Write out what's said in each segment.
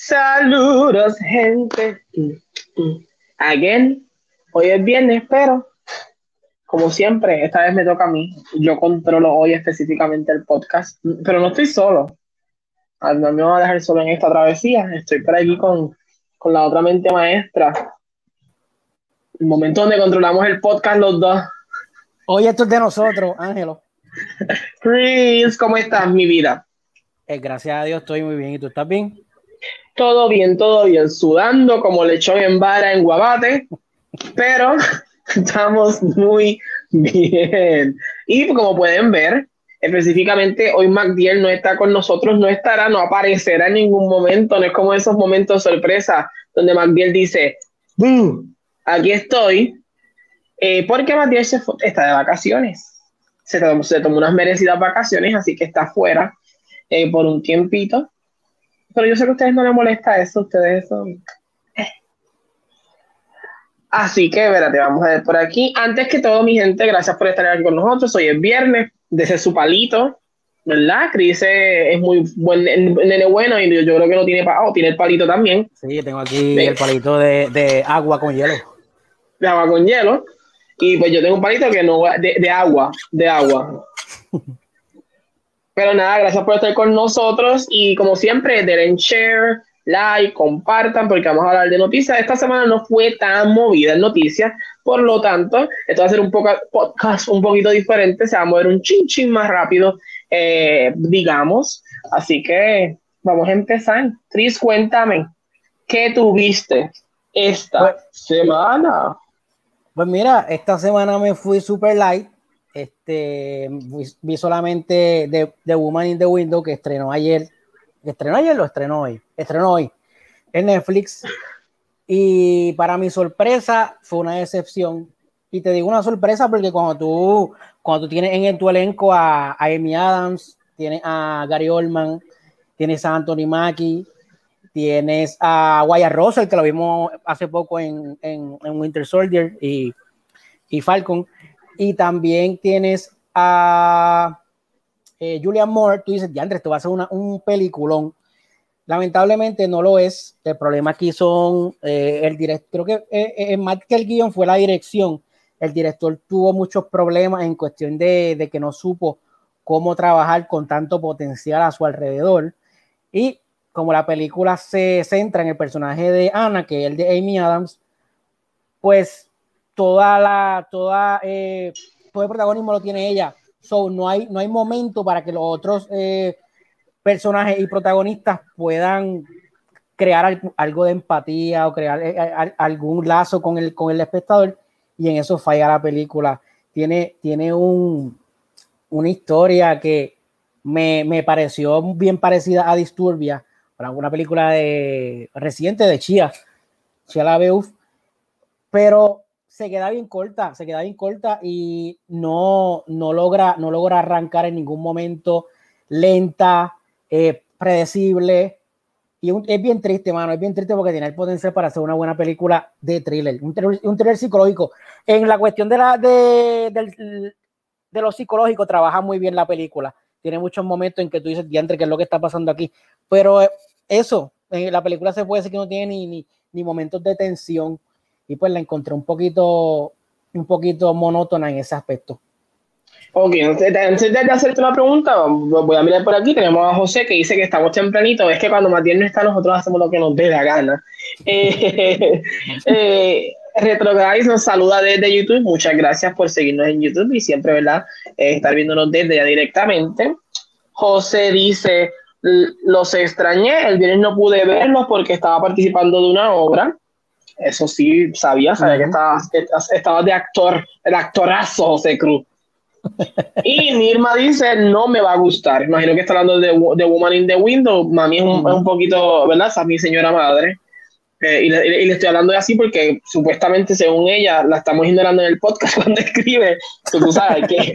Saludos, gente. Again, hoy es viernes, pero como siempre, esta vez me toca a mí. Yo controlo hoy específicamente el podcast, pero no estoy solo. Ah, no me voy a dejar solo en esta travesía. Estoy por aquí con, con la otra mente maestra. El momento donde controlamos el podcast los dos. Hoy esto es de nosotros, Ángelo. Chris, ¿cómo estás, mi vida? Eh, gracias a Dios estoy muy bien. ¿Y tú estás bien? Todo bien, todo bien. Sudando como lechón en vara en Guabate, pero estamos muy bien. Y como pueden ver, específicamente hoy MacDiel no está con nosotros, no estará, no aparecerá en ningún momento, no es como esos momentos sorpresa donde MacDiel dice, aquí estoy, eh, porque MacDiel está de vacaciones. Se tomó, se unas merecidas vacaciones, así que está afuera eh, por un tiempito. Pero yo sé que a ustedes no les molesta eso, ustedes son... Así que, espérate, vamos a ver por aquí. Antes que todo, mi gente, gracias por estar aquí con nosotros. Hoy es viernes, desde su palito, ¿verdad? Cris es muy buen nene bueno y yo, creo que no tiene oh, tiene el palito también. Sí, tengo aquí el palito de, de, agua con hielo. De agua con hielo. Y pues yo tengo un palito que no de, de agua, de agua. Pero nada, gracias por estar con nosotros y como siempre, den share, like, compartan, porque vamos a hablar de noticias. Esta semana no fue tan movida en noticias, por lo tanto, esto va a ser un poco, podcast un poquito diferente, se va a mover un chin chin más rápido, eh, digamos. Así que vamos a empezar. Tris, cuéntame, ¿qué tuviste esta pues, semana? Pues mira, esta semana me fui super light. Este, vi, solamente The, The Woman in the Window que estrenó ayer ¿Estrenó ayer lo estrenó hoy? Estrenó hoy en Netflix. Y para mi sorpresa fue una decepción. Y te digo una sorpresa porque cuando tú, cuando tú tienes en tu elenco a, Amy Adams, tienes a Gary Oldman, tienes a Anthony Mackie, tienes a Wyatt Russell, que lo vimos hace poco en, en, Winter Soldier y, y, Falcon, y también tienes a eh, Julian Moore, tú dices, Andrés, esto va a ser un peliculón. Lamentablemente no lo es. El problema aquí son eh, el director, creo que eh, eh, más que el guion fue la dirección. El director tuvo muchos problemas en cuestión de, de, que no supo cómo trabajar con tanto potencial a su alrededor. Y como la película se centra en el personaje de Anna, que es el de Amy Adams, pues toda la, toda, todo el protagonismo lo tiene ella no hay, no hay momento para que los otros eh, personajes y protagonistas puedan crear algo de empatía o crear eh, algún lazo con el, con el espectador y en eso falla la película. Tiene, tiene un, una historia que me, me, pareció bien parecida a Disturbia, para una película de, reciente de Chia, Chia la pero se queda bien corta, se queda bien corta y no, no, logra, no logra arrancar en ningún momento, lenta, eh, predecible. Y es bien triste, mano, es bien triste porque tiene el potencial para hacer una buena película de thriller, un thriller, psicológico. En la cuestión de, la, de, de, de lo psicológico, trabaja muy bien la película. Tiene muchos momentos en que tú dices, diantre, ¿qué es lo que está pasando aquí? Pero eh, eso, en la película se puede decir que no tiene ni, ni, ni momentos de tensión y pues la encontré un poquito, un poquito monótona en ese aspecto. Ok, antes de hacerte una pregunta, voy a mirar por aquí, tenemos a José que dice que estamos tempranito, es que cuando Matías no está, nosotros hacemos lo que nos dé la gana. Eh, eh, nos saluda desde YouTube, muchas gracias por seguirnos en YouTube y siempre, ¿verdad? Eh, estar viéndonos desde ya directamente. José dice, los extrañé, el viernes no pude verlos porque estaba participando de una obra eso sí sabía, sabía que estabas, estaba de actor, el actorazo José Cruz. y Nirma dice, no me va a gustar. Imagino que está hablando de, de Woman in the Window. Mami es un, poquito, ¿verdad? Esa mi señora madre. Eh, y, le, estoy hablando de así porque supuestamente, según ella, la estamos ignorando en el podcast cuando escribe. Tú, sabes que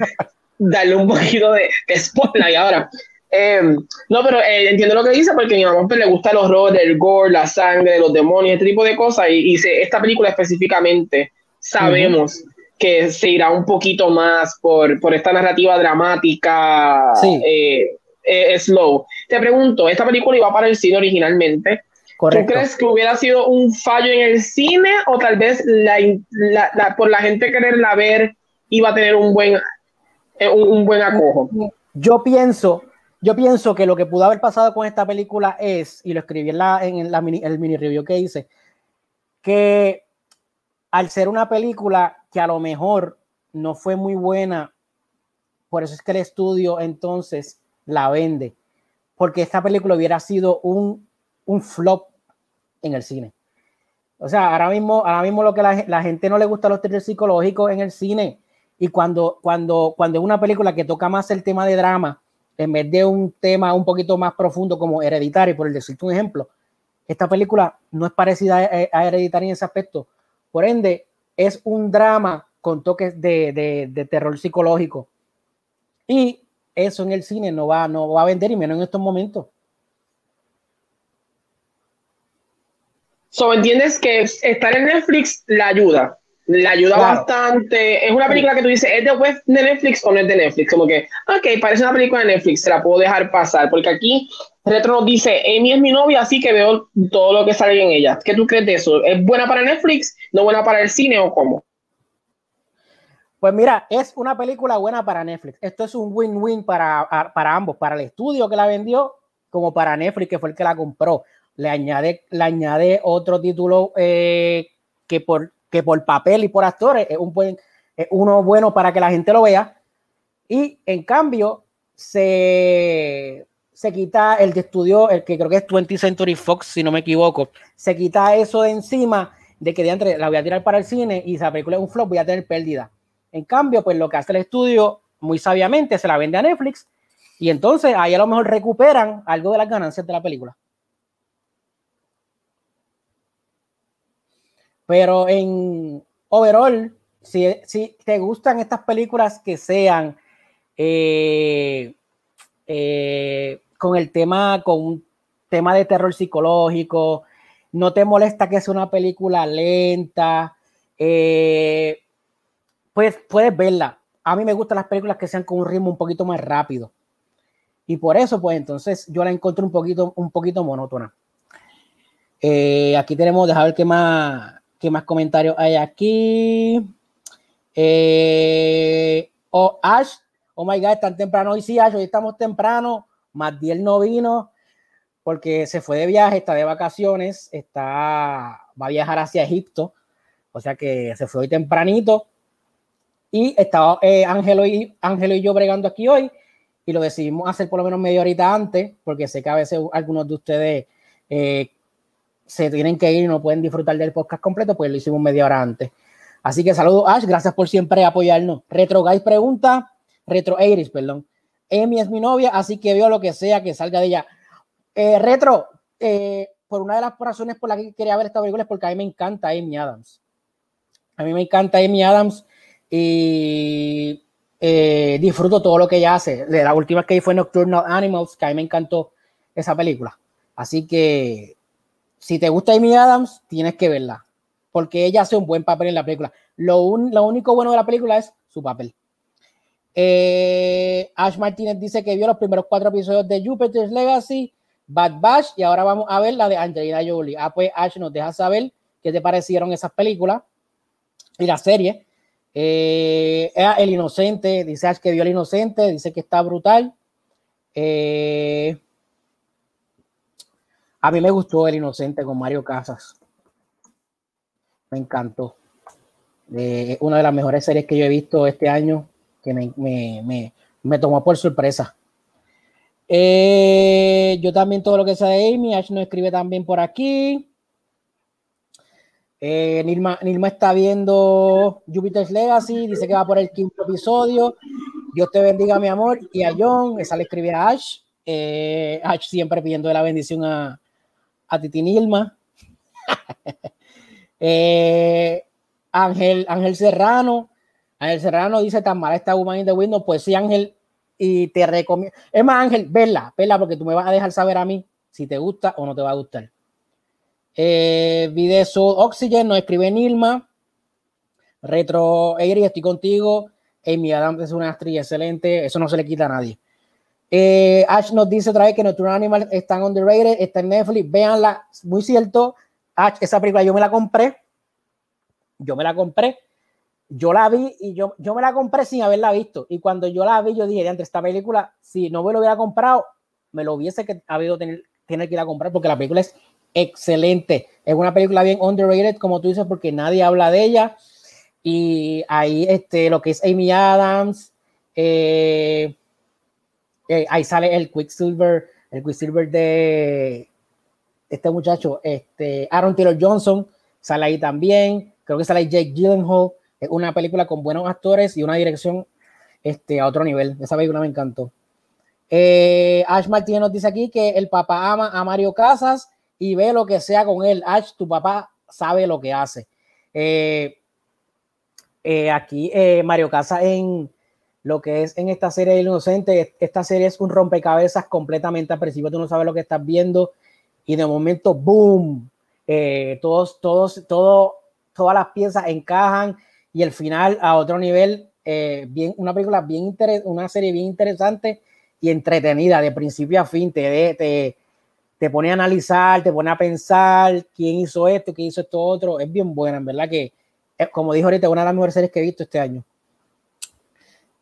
darle un poquito de, de spotlight ahora. Em, no, pero eh, entiendo lo que dice porque a mi mamá pues, le gusta el horror, el gore, la sangre, los demonios, este tipo de cosas. Y, esta película específicamente sabemos que se irá un poquito más por, por esta narrativa dramática, eh, eh, slow. Te pregunto, esta película iba para el cine originalmente. ¿Tú crees que hubiera sido un fallo en el cine o tal vez la, por la gente quererla ver iba a tener un buen, un, buen acojo? Yo pienso, yo pienso que lo que pudo haber pasado con esta película es, y lo escribí en, el mini review que hice, que al ser una película que a lo mejor no fue muy buena, por eso es que el estudio entonces la vende, porque esta película hubiera sido un, un flop en el cine. O sea, ahora mismo, ahora mismo lo que la, la gente no le gusta los thrillers psicológicos en el cine y cuando, cuando, cuando es una película que toca más el tema de drama, en vez de un tema un poquito más profundo como Hereditario, por decirte un ejemplo, esta película no es parecida a, Hereditario en ese aspecto. Por ende, es un drama con toques de, de, de, terror psicológico. Y eso en el cine no va, no va a vender, y menos en estos momentos. So, entiendes que estar en Netflix la ayuda. Le ayuda bastante. Es una película que tú dices, ¿es de web de Netflix o no es de Netflix? Como que, ok, parece una película de Netflix, se la puedo dejar pasar. Porque aquí Retro nos dice, Amy es mi novia, así que veo todo lo que sale en ella. ¿Qué tú crees de eso? ¿Es buena para Netflix? ¿No buena para el cine o cómo? Pues mira, es una película buena para Netflix. Esto es un win-win para, para ambos, para el estudio que la vendió, como para Netflix, que fue el que la compró le añade, le añade otro título eh, que, por, que por papel y por actores es un buen, uno bueno para que la gente lo vea. Y en cambio, se, se quita el de estudio, el que creo que es 20th Century Fox, si no me equivoco, se quita eso de encima de que de entre la voy a tirar para el cine y esa película es un flop, voy a tener pérdida. En cambio, pues lo que hace el estudio muy sabiamente se la vende a Netflix y entonces ahí a lo mejor recuperan algo de las ganancias de la película. Pero en overall, si, si te gustan estas películas que sean eh, eh, con el tema, con un tema de terror psicológico, no te molesta que sea una película lenta, eh, pues puedes verla. A mí me gustan las películas que sean con un ritmo un poquito más rápido. Y por eso, pues entonces yo la encontré un poquito, un poquito monótona. aquí tenemos, déjame ver qué más, ¿Qué más comentarios hay aquí? Eh, oh, Ash, oh my God, tan temprano. Hoy sí, Ash, hoy estamos temprano. Matiel no vino porque se fue de viaje, está de vacaciones, está, va a viajar hacia Egipto. O sea que se fue hoy tempranito. Y estaba eh, Ángelo, y, Ángelo y yo bregando aquí hoy y lo decidimos hacer por lo menos media horita antes, porque sé que a veces algunos de ustedes eh, se tienen que ir y no pueden disfrutar del podcast completo, pues lo hicimos media hora antes. Así que saludos, Ash, gracias por siempre apoyarnos. Retro Guys pregunta, Retro Iris, perdón. Amy es mi novia, así que veo lo que sea que salga de ella. Eh, retro, eh, por una de las razones por las que quería ver esta película es porque a mí me encanta Amy Adams. A mí me encanta Amy Adams y eh, disfruto todo lo que ella hace. La última que fue Nocturnal Animals, que a mí me encantó esa película. Así que si te gusta Amy Adams, tienes que verla, porque ella hace un buen papel en la película. Lo, único bueno de la película es su papel. Eh, Ash Martínez dice que vio los primeros cuatro episodios de Jupiter's Legacy, Bad Batch, y ahora vamos a ver la de Angelina Jolie. Ah, pues Ash nos deja saber qué te parecieron esas películas y la serie. Eh, El Inocente, dice Ash que vio El Inocente, dice que está brutal. Eh, a mí me gustó El Inocente con Mario Casas. Me encantó. Eh, una de las mejores series que yo he visto este año, que me, tomó por sorpresa. Eh, yo también todo lo que sea de Amy, Ash nos escribe también por aquí. Eh, Nilma, está viendo Jupiter's Legacy, dice que va por el quinto episodio. Dios te bendiga, mi amor. Y a John, esa le escribe a Ash. Ash siempre pidiendo la bendición a, a Titi Nilma, eh, Ángel, Ángel Serrano, Ángel Serrano dice tan mala esta Woman in the Window, pues sí, Ángel, y te recomiendo. Es más, Ángel, verla, verla, porque tú me vas a dejar saber a mí si te gusta o no te va a gustar. Eh, Video Oxygen nos escribe Nilma. Retro Eri, estoy contigo. Amy Adams es una actriz excelente, eso no se le quita a nadie. Eh, Ash nos dice otra vez que Nocturnal Animal están underrated, está en Netflix, véanla, muy cierto. Ash, esa película yo me la compré, yo me la compré, yo la vi y yo, yo me la compré sin haberla visto. Y cuando yo la vi, yo dije, ante esta película, si no me lo hubiera comprado, me lo hubiese que, habido tener, tener que ir a comprar porque la película es excelente. Es una película bien underrated, como tú dices, porque nadie habla de ella. Y ahí este, lo que es Amy Adams, eh, eh, ahí sale el Quicksilver, el Quicksilver de este muchacho, este Aaron Taylor Johnson, sale ahí también. Creo que sale Jake Gyllenhaal. Es una película con buenos actores y una dirección este, a otro nivel. Esa película me encantó. Eh, Ash Martínez nos dice aquí que el papá ama a Mario Casas y ve lo que sea con él. Ash, tu papá sabe lo que hace. Eh, eh, aquí Mario Casas en lo que es en esta serie del inocente, esta serie es un rompecabezas completamente al principio, tú no sabes lo que estás viendo y de momento, boom, todos, todos, todo, todas las piezas encajan y el final a otro nivel, bien, una película bien interesante, una serie bien interesante y entretenida de principio a fin, te, te, te pone a analizar, te pone a pensar quién hizo esto, quién hizo esto otro, es bien buena, en verdad que, eh, como dijo ahorita, una de las mejores series que he visto este año.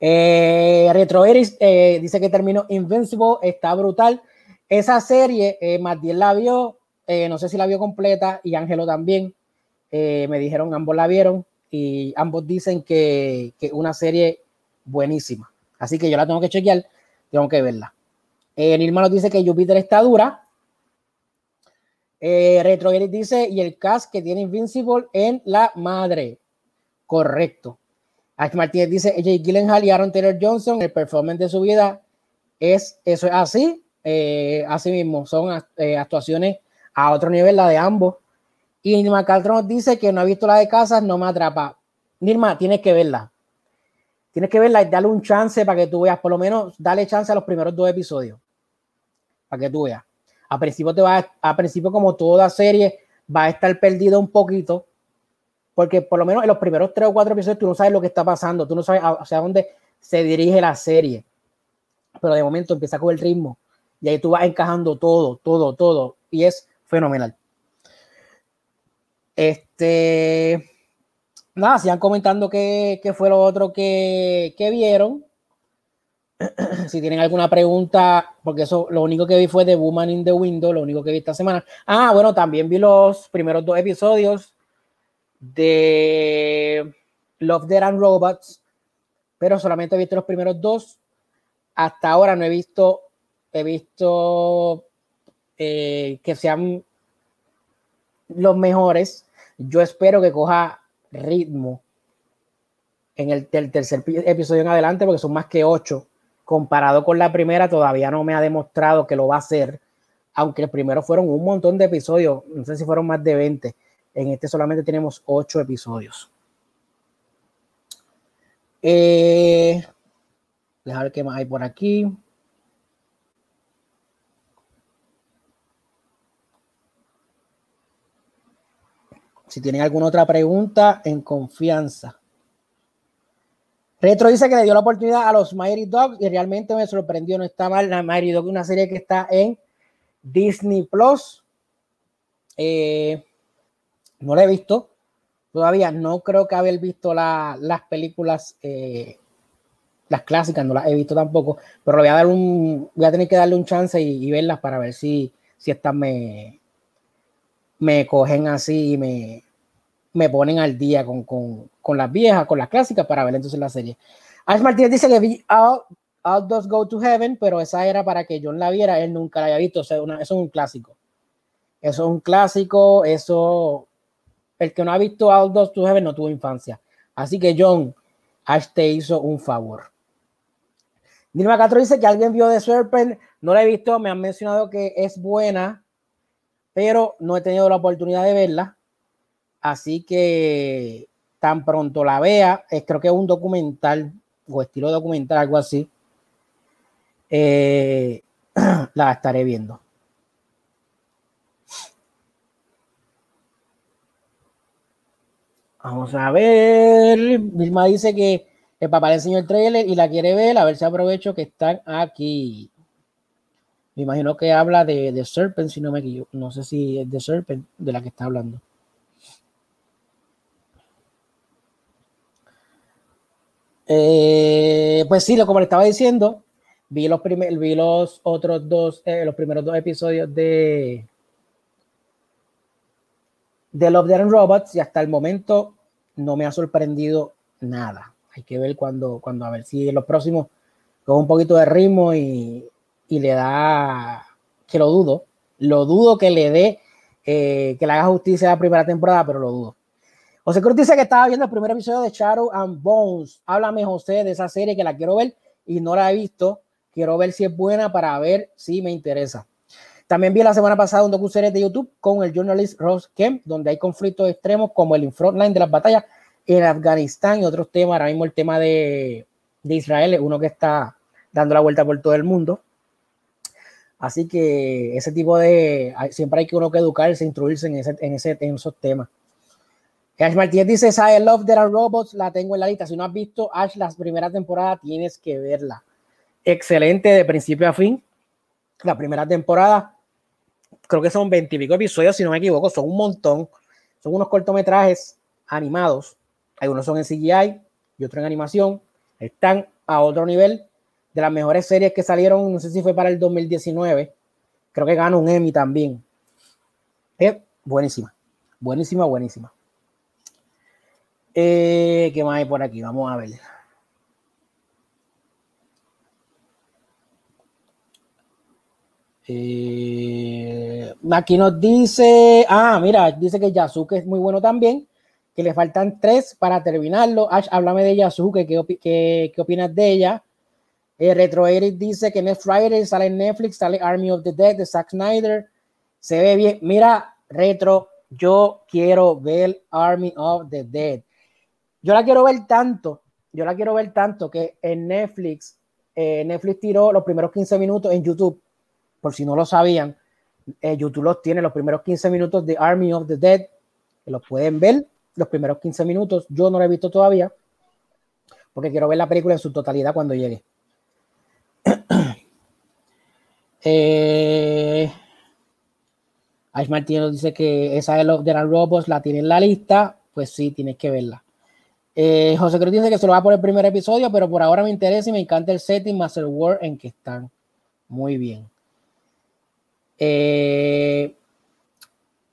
Eh, Retro Eris eh, dice que terminó Invincible, está brutal. Esa serie, eh, Matiel la vio, eh, no sé si la vio completa, y Ángelo también. me dijeron, ambos la vieron, y ambos dicen que, que una serie buenísima. Así que yo la tengo que chequear tengo que verla. Eh, Nilma nos dice que Júpiter está dura. Eh, Retro dice, y el cast que tiene Invincible en la madre. Correcto. Ash Martínez dice, Jake Gyllenhaal y Aaron Taylor Johnson, el performance de su vida es, eso es así, eh, así mismo, son eh, actuaciones a otro nivel, la de ambos. Y Nilma Caltron dice que no ha visto la de Casas, no me atrapa. Nilma, tienes que verla tienes que verla y darle un chance para que tú veas, por lo menos dale chance a los primeros dos episodios, para que tú veas. A principio te va, a principio como toda serie va a estar perdido un poquito, porque por lo menos en los primeros tres o cuatro episodios tú no sabes lo que está pasando, tú no sabes hacia dónde se dirige la serie, pero de momento empieza con el ritmo y ahí tú vas encajando todo, todo, todo y es fenomenal. Este, nada, sigan comentando qué, qué fue lo otro que, que vieron. si tienen alguna pregunta, porque eso lo único que vi fue de Woman in the Window, lo único que vi esta semana. Ah, bueno, también vi los primeros dos episodios de Love, Dead and Robots, pero solamente he visto los primeros dos. Hasta ahora no he visto, he visto eh, que sean los mejores. Yo espero que coja ritmo en el, tercer episodio en adelante, porque son más que ocho. Comparado con la primera, todavía no me ha demostrado que lo va a hacer, aunque el primero fueron un montón de episodios, no sé si fueron más de 20. En este solamente tenemos ocho episodios. Eh, ver qué más hay por aquí. Si tienen alguna otra pregunta, en confianza. Retro dice que le dio la oportunidad a los Mighty Dogs y realmente me sorprendió. No está mal. La Mighty Dogs es una serie que está en Disney Plus. Eh, no la he visto todavía. No creo que haber visto las películas, eh, las clásicas, no las he visto tampoco. Pero voy a dar voy a tener que darle un chance y, verlas para ver si, si estas me, me cogen así y me, me ponen al día con, con, con, las viejas, con las clásicas para ver entonces la serie. Ash Martínez dice que vi All, Go to Heaven, pero esa era para que John la viera, él nunca la había visto, o sea, eso es un clásico. Eso es un clásico, eso, el que no ha visto Does to Heaven no tuvo infancia. Así que John, Ash te hizo un favor. Dilma Castro dice que alguien vio The Serpent, no la he visto, me han mencionado que es buena, pero no he tenido la oportunidad de verla. Así que tan pronto la vea, es, creo que es un documental o estilo documental, algo así. Eh, la estaré viendo. Vamos a ver. Misma dice que el papá le enseñó el trailer y la quiere ver. A ver si aprovecho que están aquí. Me imagino que habla de, de Serpent, si no me equivoco. No sé si es de Serpent de la que está hablando. Eh, pues sí, como le estaba diciendo, vi los, primer, vi los otros dos, eh, los primeros dos episodios de, de Love, Dead and Robots y hasta el momento no me ha sorprendido nada. Hay que ver cuando, cuando a ver si en los próximos con un poquito de ritmo y, y le da, que lo dudo, lo dudo que le dé, eh, que le haga justicia a la primera temporada, pero lo dudo. José Cruz dice que estaba viendo el primer episodio de Shadow and Bones. Háblame, José, de esa serie que la quiero ver y no la he visto. Quiero ver si es buena para ver si me interesa. También vi la semana pasada un docu-serie de YouTube con el journalist Ross Kemp, donde hay conflictos extremos como el frontline de las batallas en Afganistán y otros temas. Ahora mismo el tema de, de Israel es uno que está dando la vuelta por todo el mundo. Así que ese tipo de, siempre hay que uno que educarse, instruirse en, ese, en, ese, en esos temas. Ash Martínez dice, I love there are robots, la tengo en la lista. Si no has visto Ash la primera temporada, tienes que verla. Excelente de principio a fin. La primera temporada, creo que son 20 y pico episodios, si no me equivoco, son un montón. Son unos cortometrajes animados. Algunos son en CGI y otros en animación. Están a otro nivel de las mejores series que salieron, no sé si fue para el 2019. Creo que ganó un Emmy también. Buenísima. Buenísima, buenísima. Eh, ¿Qué más hay por aquí? Vamos a ver. Eh, aquí nos dice, ah, mira, dice que Yasuke es muy bueno también, que le faltan tres para terminarlo. Ash, háblame de Yasuke, ¿qué, opinas de ella? Eh, Retro Eric dice que Next Friday sale en Netflix, sale Army of the Dead de Zack Snyder. Se ve bien. Mira, Retro, yo quiero ver Army of the Dead. Yo la quiero ver tanto, yo la quiero ver tanto que en Netflix, eh, Netflix tiró los primeros 15 minutos en YouTube, por si no lo sabían, eh, YouTube los tiene los primeros 15 minutos de Army of the Dead, que los pueden ver los primeros 15 minutos. Yo no lo he visto todavía, porque quiero ver la película en su totalidad cuando llegue. eh, Ash Martínez dice que esa de los de los robots la tiene en la lista, pues sí, tienes que verla. Eh, José Cruz dice que se lo va por el primer episodio, pero por ahora me interesa y me encanta el setting más el world en que están. Muy bien. Eh,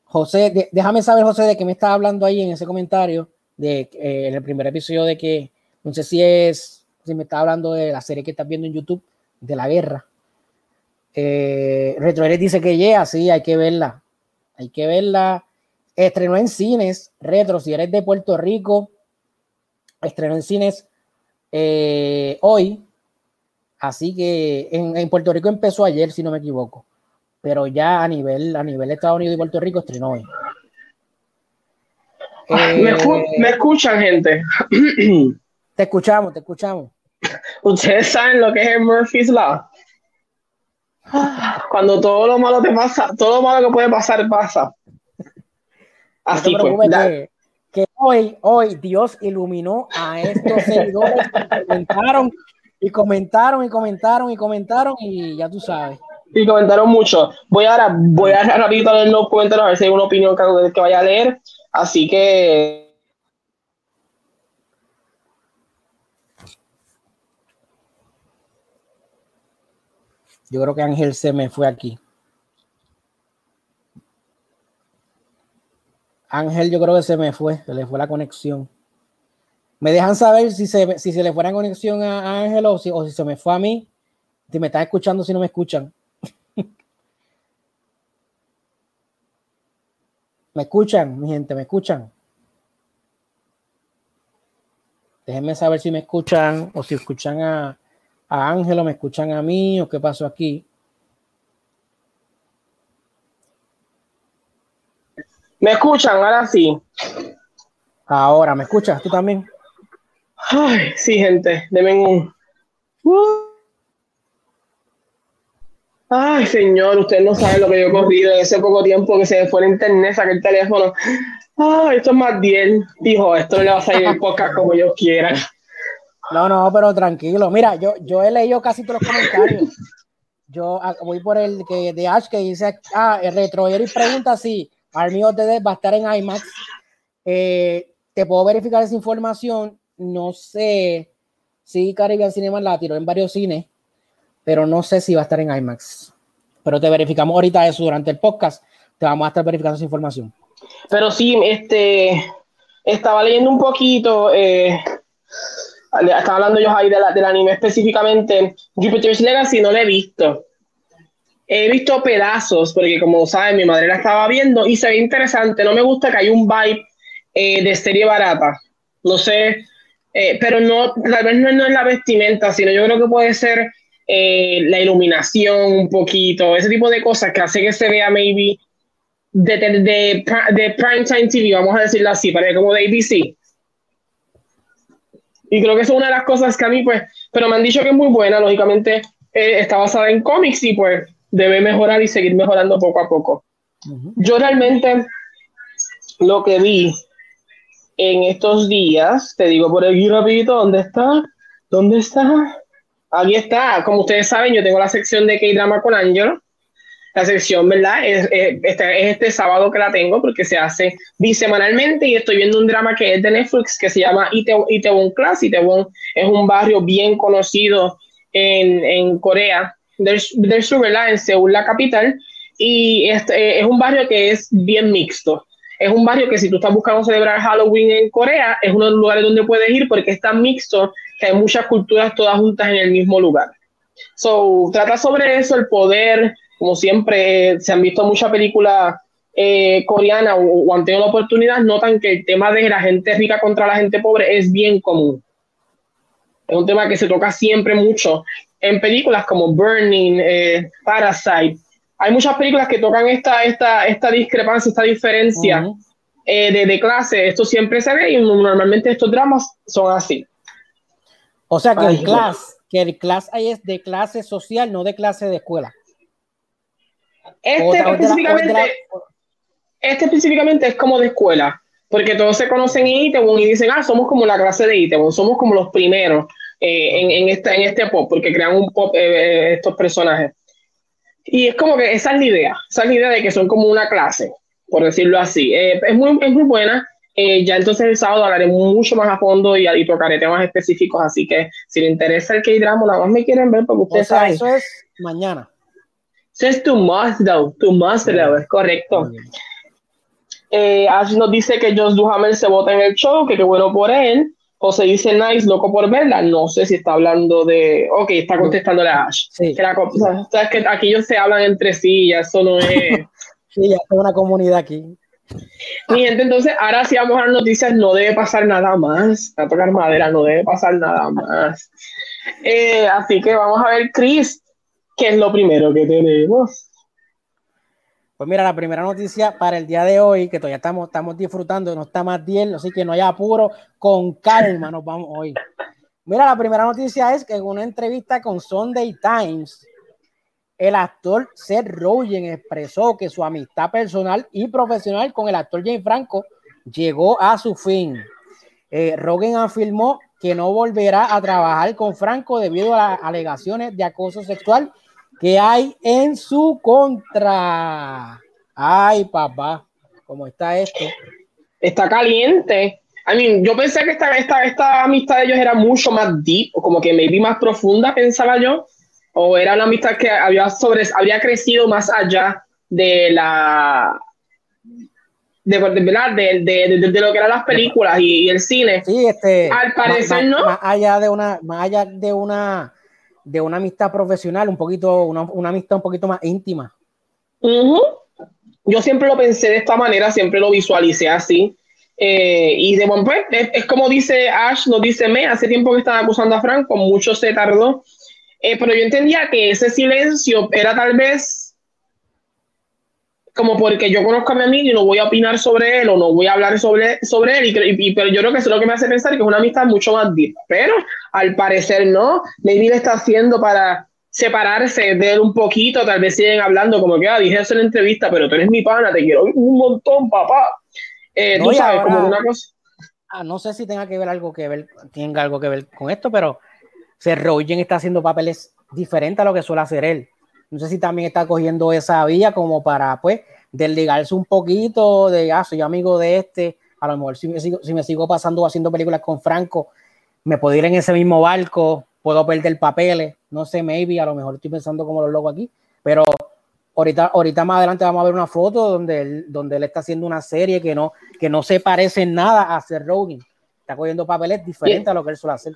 José, déjame saber, José, de qué me estaba hablando ahí en ese comentario, de eh, en el primer episodio de que, no sé si es, si me está hablando de la serie que estás viendo en YouTube, de la guerra. Eh, Retro dice que ya, sí, hay que verla. Hay que verla. Estrenó en cines, Retro, si eres de Puerto Rico, estrenó en cines eh, hoy, así que en, Puerto Rico empezó ayer, si no me equivoco, pero ya a nivel, a nivel de Estados Unidos y Puerto Rico estrenó hoy. Ah, me, eh, escuchan, gente. Te escuchamos, te escuchamos. Ustedes saben lo que es el Murphy's Law. Cuando todo lo malo te pasa, todo lo malo que puede pasar, pasa. Así fue que hoy, hoy Dios iluminó a estos seguidores que comentaron y comentaron y comentaron y comentaron y ya tú sabes. Y comentaron mucho. Voy ahora, voy a rapidito leer los comentarios a ver si hay una opinión que, que vaya a leer. Así que Yo creo que Ángel se me fue aquí. Ángel, yo creo que se me fue, se le fue la conexión. Me dejan saber si se, si se le fue la conexión a Ángel o si, o si se me fue a mí. Si me están escuchando, si no me escuchan. ¿Me escuchan, mi gente? ¿Me escuchan? Déjenme saber si me escuchan o si escuchan a, a Ángel o me escuchan a mí o qué pasó aquí. ¿Me escuchan? Ahora sí. Ahora, ¿me escuchas? ¿Tú también? Ay, sí, gente. Deme un. Uh. Ay, señor, usted no sabe lo que yo he corrido en ese poco tiempo que se me fue el internet, saqué el teléfono. Ay, esto es más bien. Dijo, esto no le va a salir en podcast como yo quiera. No, no, pero tranquilo. Mira, yo, yo he leído casi todos los comentarios. yo ah, voy por el que de Ash que dice, ah, el retro y pregunta si Army of the Dead va a estar en IMAX. Eh, te puedo verificar esa información. No sé si Caribbean Cinema la tiró en varios cines, pero no sé si va a estar en IMAX. Pero te verificamos ahorita eso durante el podcast. Te vamos a estar verificando esa información. Pero sí, este, estaba leyendo un poquito. Eh, estaba hablando yo ahí de la, del anime específicamente. Jupiter's Legacy no lo he visto. He visto pedazos, porque como saben, mi madre la estaba viendo y se ve interesante. No me gusta que hay un vibe eh, de serie barata. No sé, eh, pero no, tal vez no, es la vestimenta, sino yo creo que puede ser eh, la iluminación un poquito, ese tipo de cosas que hace que se vea maybe de, de, de, de prime time TV, vamos a decirlo así, para como de ABC. Y creo que es una de las cosas que a mí, pues, pero me han dicho que es muy buena, lógicamente eh, está basada en cómics y pues debe mejorar y seguir mejorando poco a poco. Yo realmente lo que vi en estos días, te digo por aquí rapidito, ¿dónde está? ¿Dónde está? Aquí está. Como ustedes saben, yo tengo la sección de K-Drama con Angelo. La sección, ¿verdad? Es, este, es, este, sábado que la tengo porque se hace bisemanalmente y estoy viendo un drama que es de Netflix que se llama Itaewon Class. Itaewon es un barrio bien conocido en, en Corea del, del, Sur, ¿verdad? En Seúl, la capital. Y este, es un barrio que es bien mixto. Es un barrio que si tú estás buscando celebrar Halloween en Corea, es uno de los lugares donde puedes ir porque es tan mixto que hay muchas culturas todas juntas en el mismo lugar. So, trata sobre eso, el poder, como siempre, se han visto muchas películas eh, coreanas o, han tenido la oportunidad, notan que el tema de la gente rica contra la gente pobre es bien común. Es un tema que se toca siempre mucho en películas como Burning, eh, Parasite. Hay muchas películas que tocan esta, esta, esta discrepancia, esta diferencia eh, de, de, clase. Esto siempre se ve y normalmente estos dramas son así. O sea que el class, que el class ahí es de clase social, no de clase de escuela. Este, específicamente, este específicamente es como de escuela, porque todos se conocen en Itaewon y dicen, ah, somos como la clase de Itaewon, somos como los primeros eh, en, en, este, en este pop, porque crean un pop eh, eh, estos personajes. Y es como que esa es la idea, esa es la idea de que son como una clase, por decirlo así. es, muy, es muy buena. Eh, ya entonces el sábado hablaré mucho más a fondo y, y tocaré temas específicos, así que si le interesa el K-drama, nada más me quieren ver porque ustedes saben. Eso es mañana. Eso es tu must, though, tu must, though, es correcto. Eh, Ash nos dice que Josh Duhamel se vota en el show, que qué bueno por él. José dice nice, loco por verla. No sé si está hablando de. Ok, está contestando a Ash. Sí. Que la, o que aquí ellos se hablan entre sí, ya eso no es. sí, ya es una comunidad aquí. Mi gente, entonces, ahora sí vamos a las noticias, no debe pasar nada más. A tocar madera, no debe pasar nada más. Eh, así que vamos a ver, Chris, ¿qué es lo primero que tenemos? Pues mira, la primera noticia para el día de hoy, que todavía estamos, estamos disfrutando, no está más bien, así que no hay apuro, con calma nos vamos hoy. Mira, la primera noticia es que en una entrevista con Sunday Times, el actor Seth Rogen expresó que su amistad personal y profesional con el actor James Franco llegó a su fin. Eh, Rogen afirmó que no volverá a trabajar con Franco debido a las alegaciones de acoso sexual que hay en su contra. Ay, papá, ¿cómo está esto? Está caliente. I mean, yo pensé que esta, esta, esta amistad de ellos era mucho más deep, como que maybe más profunda, pensaba yo o era una amistad que había, sobre, había crecido más allá de la de, de, de, lo que eran las películas y, el cine. Sí, este, al parecer no. Más allá de una, más allá de una de una amistad profesional, un poquito, una, una amistad un poquito más íntima. Yo siempre lo pensé de esta manera, siempre lo visualicé así. Eh, y de buen pues, es, como dice Ash, nos dice Me, hace tiempo que estaba acusando a Frank, con mucho se tardó eh, pero yo entendía que ese silencio era tal vez como porque yo conozco a mi amigo y no voy a opinar sobre él o no voy a hablar sobre, sobre él, y, pero yo creo que eso es lo que me hace pensar que es una amistad mucho más deep. Pero al parecer no, maybe le está haciendo para separarse de él un poquito, tal vez siguen hablando como que, ah, dije eso en la entrevista, pero tú eres mi pana, te quiero un montón, papá. Eh, tú sabes, como una cosa. Ah, no sé si tenga que ver algo que ver, tenga algo que ver con esto, pero Seth Rogen está haciendo papeles diferentes a lo que suele hacer él. No sé si también está cogiendo esa vía como para, pues, desligarse un poquito de, ah, soy amigo de este, a lo mejor si me sigo, si me sigo pasando haciendo películas con Franco, me puedo ir en ese mismo barco, puedo perder papeles, no sé, maybe, a lo mejor estoy pensando como los locos aquí, pero ahorita, ahorita más adelante vamos a ver una foto donde él, donde él está haciendo una serie que no, que no se parece en nada a Seth Rogen, está cogiendo papeles diferentes a lo que él suele hacer.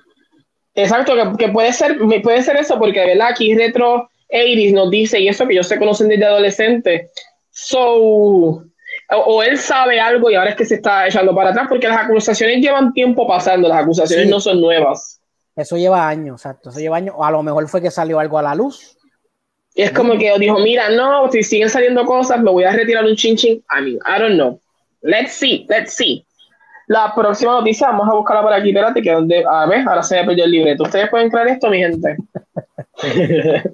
Exacto, que, puede ser, puede ser eso, porque de verdad aquí Retro 80 nos dice, y eso que ellos se conocen desde adolescente, so, o, él sabe algo y ahora es que se está echando para atrás, porque las acusaciones llevan tiempo pasando, las acusaciones no son nuevas. Eso lleva años, exacto, eso lleva años, o a lo mejor fue que salió algo a la luz. Y es como que dijo, mira, no, si siguen saliendo cosas, me voy a retirar un chin chin. I mean, I don't know. Let's see, let's see. La próxima noticia, vamos a buscarla por aquí, espérate, que donde, a ver, ahora se me perdió el libreto. ¿Ustedes pueden creer esto, mi gente?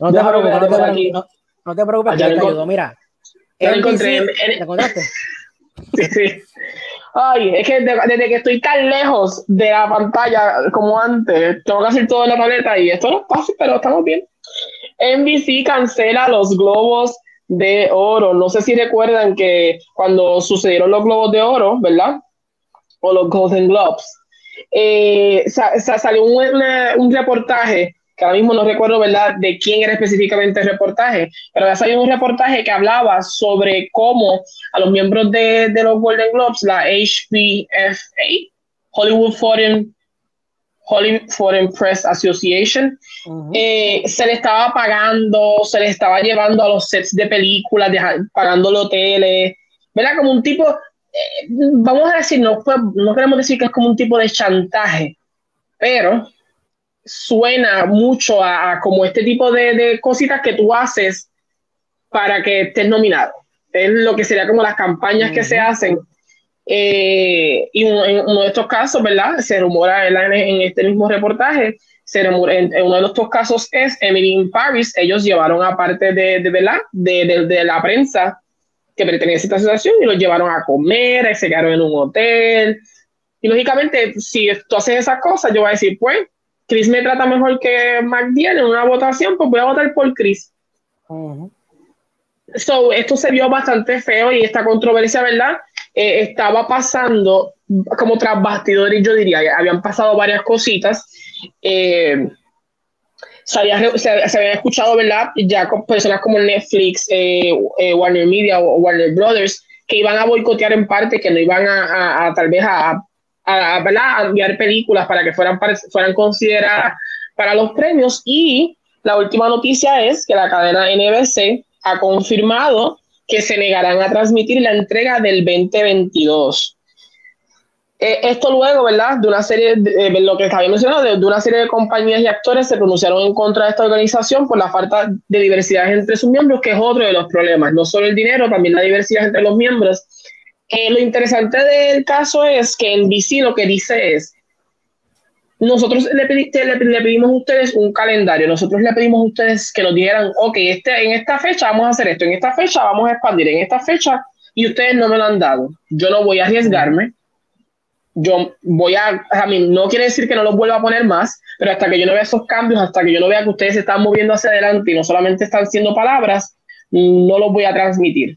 no, te preocupes, no, te preocupes, que te ayudo. Mira, lo encontré. ¿Te sí, sí. Ay, es que desde, que estoy tan lejos de la pantalla como antes, tengo que hacer todo en la tableta y esto no es fácil, pero estamos bien. NBC cancela los globos de oro. No sé si recuerdan que cuando sucedieron los globos de oro, ¿verdad? O los Golden Globes, eh, salió un, un reportaje que ahora mismo no recuerdo, ¿verdad?, de quién era específicamente el reportaje, pero había salido un reportaje que hablaba sobre cómo a los miembros de, de los Golden Globes, la HPFA, Hollywood Foreign, Hollywood Foreign Press Association, eh, se le estaba pagando, se le estaba llevando a los sets de películas, pagando los hoteles, ¿verdad? Como un tipo, eh, vamos a decir, no, no queremos decir que es como un tipo de chantaje, pero suena mucho a, como este tipo de, cositas que tú haces para que estés nominado. Es lo que sería como las campañas que se hacen. Eh, y en uno de estos casos, ¿verdad? Se rumora en, este mismo reportaje, se rumora, en, uno de estos casos es Emily in Paris, ellos llevaron a parte de, de, ¿verdad? De, de, la prensa que pertenece a esta asociación y los llevaron a comer, se quedaron en un hotel. Y lógicamente, si tú haces esas cosas, yo voy a decir, pues, Chris me trata mejor que McDill en una votación, pues voy a votar por Chris. so, esto se vio bastante feo y esta controversia, ¿verdad? Eh, estaba pasando como tras bastidores, yo diría, habían pasado varias cositas. Eh, se, había, se, habían escuchado, ¿verdad? Ya con personas como Netflix, eh, Warner Media o Warner Brothers, que iban a boicotear en parte, que no iban a tal vez a, a, enviar películas para que fueran, fueran consideradas para los premios. Y la última noticia es que la cadena NBC ha confirmado que se negarán a transmitir la entrega del 2022. Eh, esto luego, ¿verdad? De una serie, de, eh, lo que estaba mencionado, de, una serie de compañías y actores se pronunciaron en contra de esta organización por la falta de diversidad entre sus miembros, que es otro de los problemas. No solo el dinero, también la diversidad entre los miembros eh, lo interesante del caso es que en BC lo que dice es, nosotros le, pedimos a ustedes un calendario, nosotros le pedimos a ustedes que nos dijeran, ok, este, en esta fecha vamos a hacer esto, en esta fecha vamos a expandir, en esta fecha, y ustedes no me lo han dado. Yo no voy a arriesgarme, yo voy a, a mí no quiere decir que no los vuelva a poner más, pero hasta que yo no vea esos cambios, hasta que yo no vea que ustedes se están moviendo hacia adelante y no solamente están siendo palabras, no los voy a transmitir.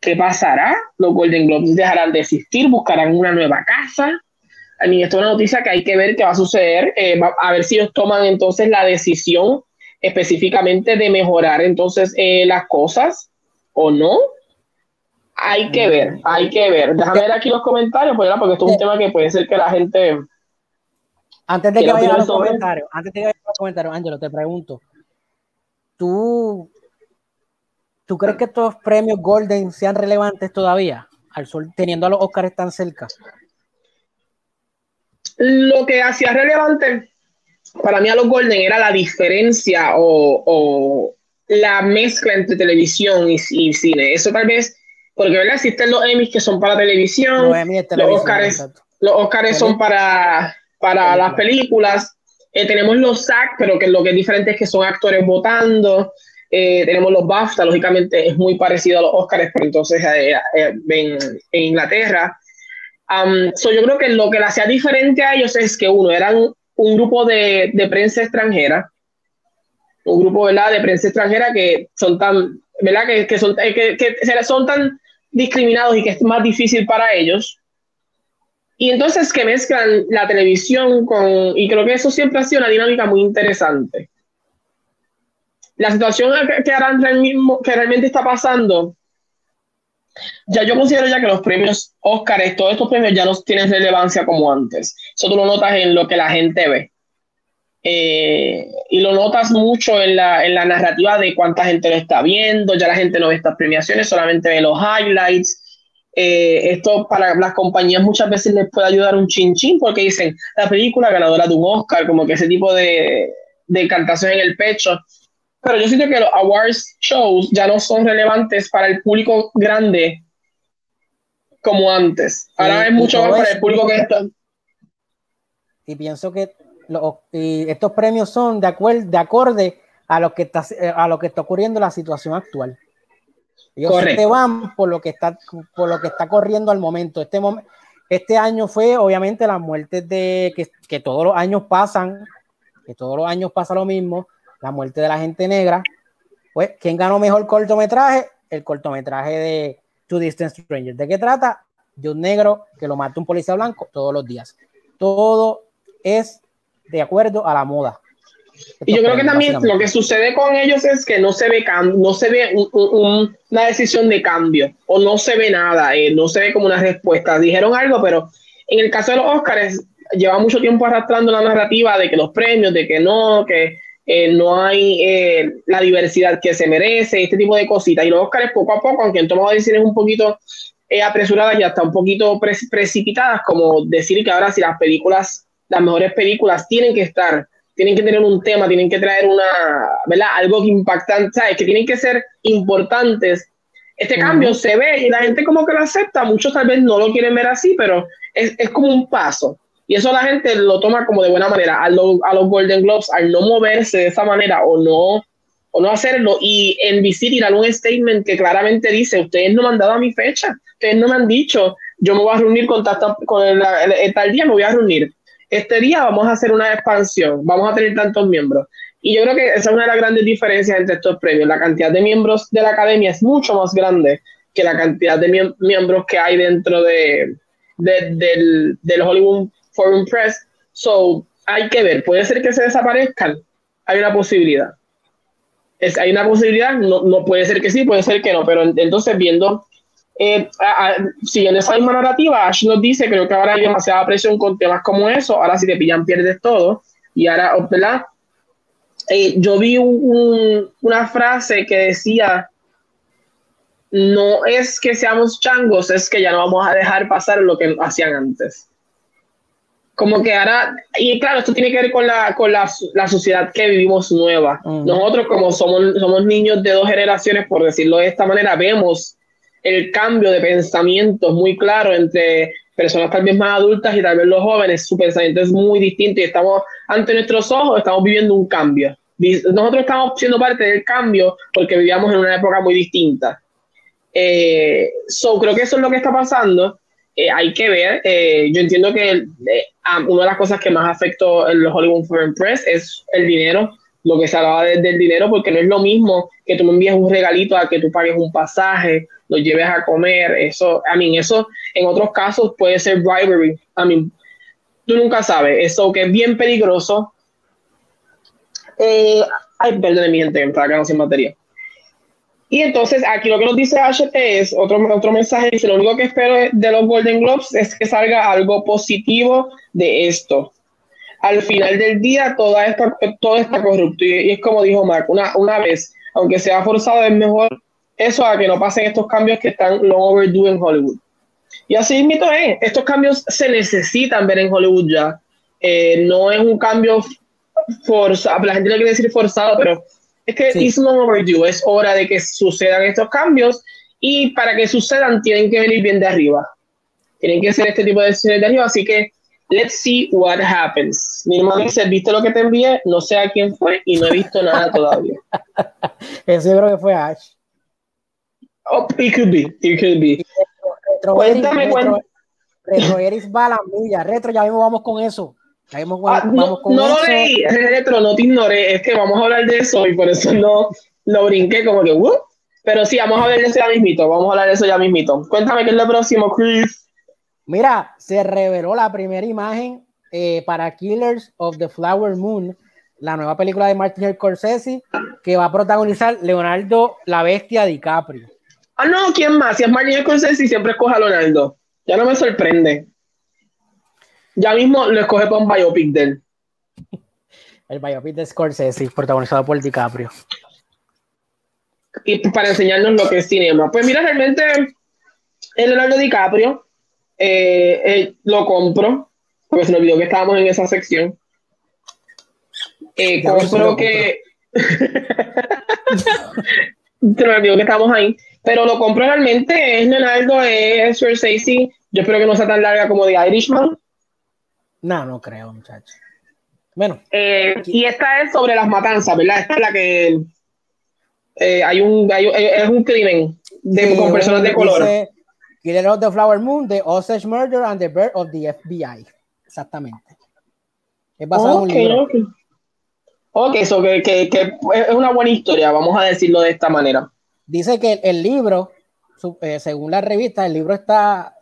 ¿Qué pasará? Los Golden Globes dejarán de existir, buscarán una nueva casa. A mí esto es una noticia que hay que ver qué va a suceder, eh, a ver si ellos toman entonces la decisión específicamente de mejorar entonces eh, las cosas o no. Hay que ver, hay que ver. Déjame ver aquí los comentarios, pues, porque esto es un tema que puede ser que la gente... Antes de que vayan a los comentarios, antes de que vayan a los comentarios, Ángelo, te pregunto, ¿tú ¿Tú crees que estos premios Golden sean relevantes todavía, al sol, teniendo a los Oscars tan cerca? Lo que hacía relevante para mí a los Golden era la diferencia o, la mezcla entre televisión y, cine. Eso tal vez, porque ¿verdad? existen los Emmys que son para televisión, los, Oscars, los Oscars son para, para las películas. Eh, tenemos los SAC, pero que lo que es diferente es que son actores votando. Eh, tenemos los BAFTA, lógicamente es muy parecido a los Oscars, pero entonces eh, eh, en, Inglaterra. Yo creo que lo que la hacía diferente a ellos es que uno, eran un grupo de, de prensa extranjera, un grupo ¿verdad? de prensa extranjera que son tan, ¿verdad? Que, que son, que, que son tan discriminados y que es más difícil para ellos. Y entonces que mezclan la televisión con, y creo que eso siempre ha sido una dinámica muy interesante. La situación que, ahora mismo, que realmente está pasando, ya yo considero ya que los premios Óscar, todos estos premios ya no tienen relevancia como antes. Eso tú lo notas en lo que la gente ve. Eh, y lo notas mucho en la, en la narrativa de cuánta gente lo está viendo, ya la gente no ve estas premiaciones, solamente ve los highlights. Eh, esto para las compañías muchas veces les puede ayudar un chin chin porque dicen la película ganadora de un Oscar, como que ese tipo de, de cantación en el pecho. Pero yo siento que los awards shows ya no son relevantes para el público grande como antes. Ahora es mucho más para el público que está. Y pienso que y estos premios son de, acuerdo, de acorde a lo, que está, a lo que está ocurriendo en la situación actual. Ellos se van por lo que está por lo que está corriendo al momento. Este, este año fue obviamente las muertes de que, que, todos los años pasan, que todos los años pasa lo mismo, la muerte de la gente negra. Pues, ¿quién ganó mejor cortometraje? El cortometraje de Two Distant Strangers. ¿De qué trata? De un negro que lo mata un policía blanco todos los días. Todo es de acuerdo a la moda. y yo creo que también lo que sucede con ellos es que no se ve no se ve una decisión de cambio o no se ve nada, eh, no se ve como una respuesta. Dijeron algo, pero en el caso de los Oscars lleva mucho tiempo arrastrando la narrativa de que los premios, de que no, que eh, no hay eh, la diversidad que se merece, este tipo de cositas. Y los Oscars poco a poco, aunque han tomado decisiones un poquito apresuradas y hasta un poquito precipitadas, como decir que ahora si las películas las mejores películas tienen que estar, tienen que tener un tema, tienen que traer una, ¿verdad? Algo impactante, ¿sabes? Que tienen que ser importantes. Este cambio se ve y la gente como que lo acepta, muchos tal vez no lo quieren ver así, pero es, es como un paso. Y eso la gente lo toma como de buena manera. A, lo, a los Golden Globes, al no moverse de esa manera o no, o no hacerlo, y en y tirar un statement que claramente dice, ustedes no me han dado a mi fecha, ustedes no me han dicho, yo me voy a reunir con, con el, tal día, me voy a reunir este día vamos a hacer una expansión, vamos a tener tantos miembros. Y yo creo que esa es una de las grandes diferencias entre estos premios. La cantidad de miembros de la academia es mucho más grande que la cantidad de miembros que hay dentro de, del, Hollywood Foreign Press. So, hay que ver, puede ser que se desaparezcan. Hay una posibilidad. Es, hay una posibilidad, no, no puede ser que sí, puede ser que no, pero entonces viendo eh, siguiendo esa misma narrativa, Ash nos dice, creo que ahora hay demasiada presión con temas como eso, ahora si te pillan pierdes todo, y ahora, ¿verdad? Eh, yo vi una frase que decía, no es que seamos changos, es que ya no vamos a dejar pasar lo que hacían antes. Como que ahora, y claro, esto tiene que ver con la, con la, la sociedad que vivimos nueva. Nosotros como somos, somos niños de dos generaciones, por decirlo de esta manera, vemos el cambio de pensamiento muy claro entre personas tal vez más adultas y tal vez los jóvenes, su pensamiento es muy distinto y estamos ante nuestros ojos, estamos viviendo un cambio. Nosotros estamos siendo parte del cambio porque vivíamos en una época muy distinta. Eh, so, creo que eso es lo que está pasando. Eh, hay que ver. Eh, yo entiendo que una de las cosas que más afectó el Hollywood Foreign Press es el dinero lo que se hablaba del dinero, porque no es lo mismo que tú me envíes un regalito a que tú pagues un pasaje, lo lleves a comer, eso, a mí, eso en otros casos puede ser bribery, a mí, tú nunca sabes, eso que es bien peligroso. Eh, ay, perdón, mi gente, que me estaba quedando sin batería. Y entonces aquí lo que nos dice Asher es otro, otro mensaje, dice, lo único que espero de los Golden Globes es que salga algo positivo de esto al final del día todo está, todo está corrupto. Y, es como dijo Mark, una, una vez, aunque sea forzado, es mejor eso a que no pasen estos cambios que están long overdue en Hollywood. Y así mismo es, estos cambios se necesitan ver en Hollywood ya. Eh, no es un cambio forzado, la gente le quiere decir forzado, pero es que es long overdue, es hora de que sucedan estos cambios y para que sucedan tienen que venir bien de arriba. Tienen que ser este tipo de decisiones de arriba, así que Let's see what happens. Mi hermano dice, ¿viste lo que te envié? No sé a quién fue y no he visto nada todavía. Ese creo que fue Ash. Oh, it could be, it could be. Retro, Cuéntame, retro, retro, Eris va a la milla. Retro, ya mismo vamos con eso. Ah, no, lo leí, retro, no te ignoré, es que vamos a hablar de eso y por eso no lo brinqué como que, ¿uh? pero sí, vamos a hablar de eso ya mismito, vamos a hablar de eso ya mismito. Cuéntame qué es lo próximo, Chris. Mira, se reveló la primera imagen eh, para Killers of the Flower Moon, la nueva película de Martin Scorsese, que va a protagonizar Leonardo la Bestia DiCaprio. Ah, no, ¿quién más? Si es Martin Scorsese, siempre escoge a Leonardo. Ya no me sorprende. Ya mismo lo escoge para un biopic de él. El biopic de Scorsese, protagonizado por DiCaprio. Y para enseñarnos lo que es cinema. Pues mira, realmente el Leonardo DiCaprio eh, eh, lo compro, porque se me olvidó que estábamos en esa sección. Eh, compro que. se me olvidó que estamos ahí. Pero lo compro realmente. Es Leonardo, es Scorsese. Yo espero que no sea tan larga como The Irishman. No, no creo, muchacho. Bueno. Eh, y esta es sobre las matanzas, ¿verdad? Esta es la que eh, hay, un, es un crimen de, con personas de color. Killer of the Flower Moon, The Osage Murder and the Birth of the FBI. Exactamente. Es basado en un libro. Ok, eso que, que, que, es una buena historia, vamos a decirlo de esta manera. Dice que el libro, eh, según la revista, el libro está,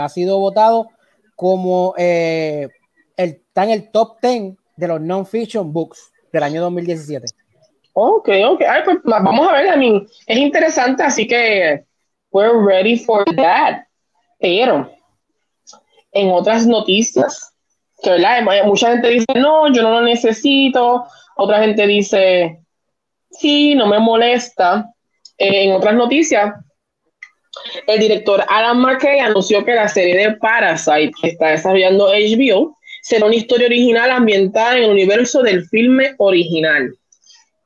ha sido votado como eh, está en el top 10 de los non-fiction books del año 2017. Ok, ok. Pues, vamos a ver, a mí es interesante, así que we're ready for that. Pero en otras noticias, que mucha gente dice, no, yo no lo necesito. Otra gente dice, sí, no me molesta. en otras noticias, el director Alan McKay anunció que la serie de Parasite que está desarrollando HBO será una historia original ambientada en el universo del filme original.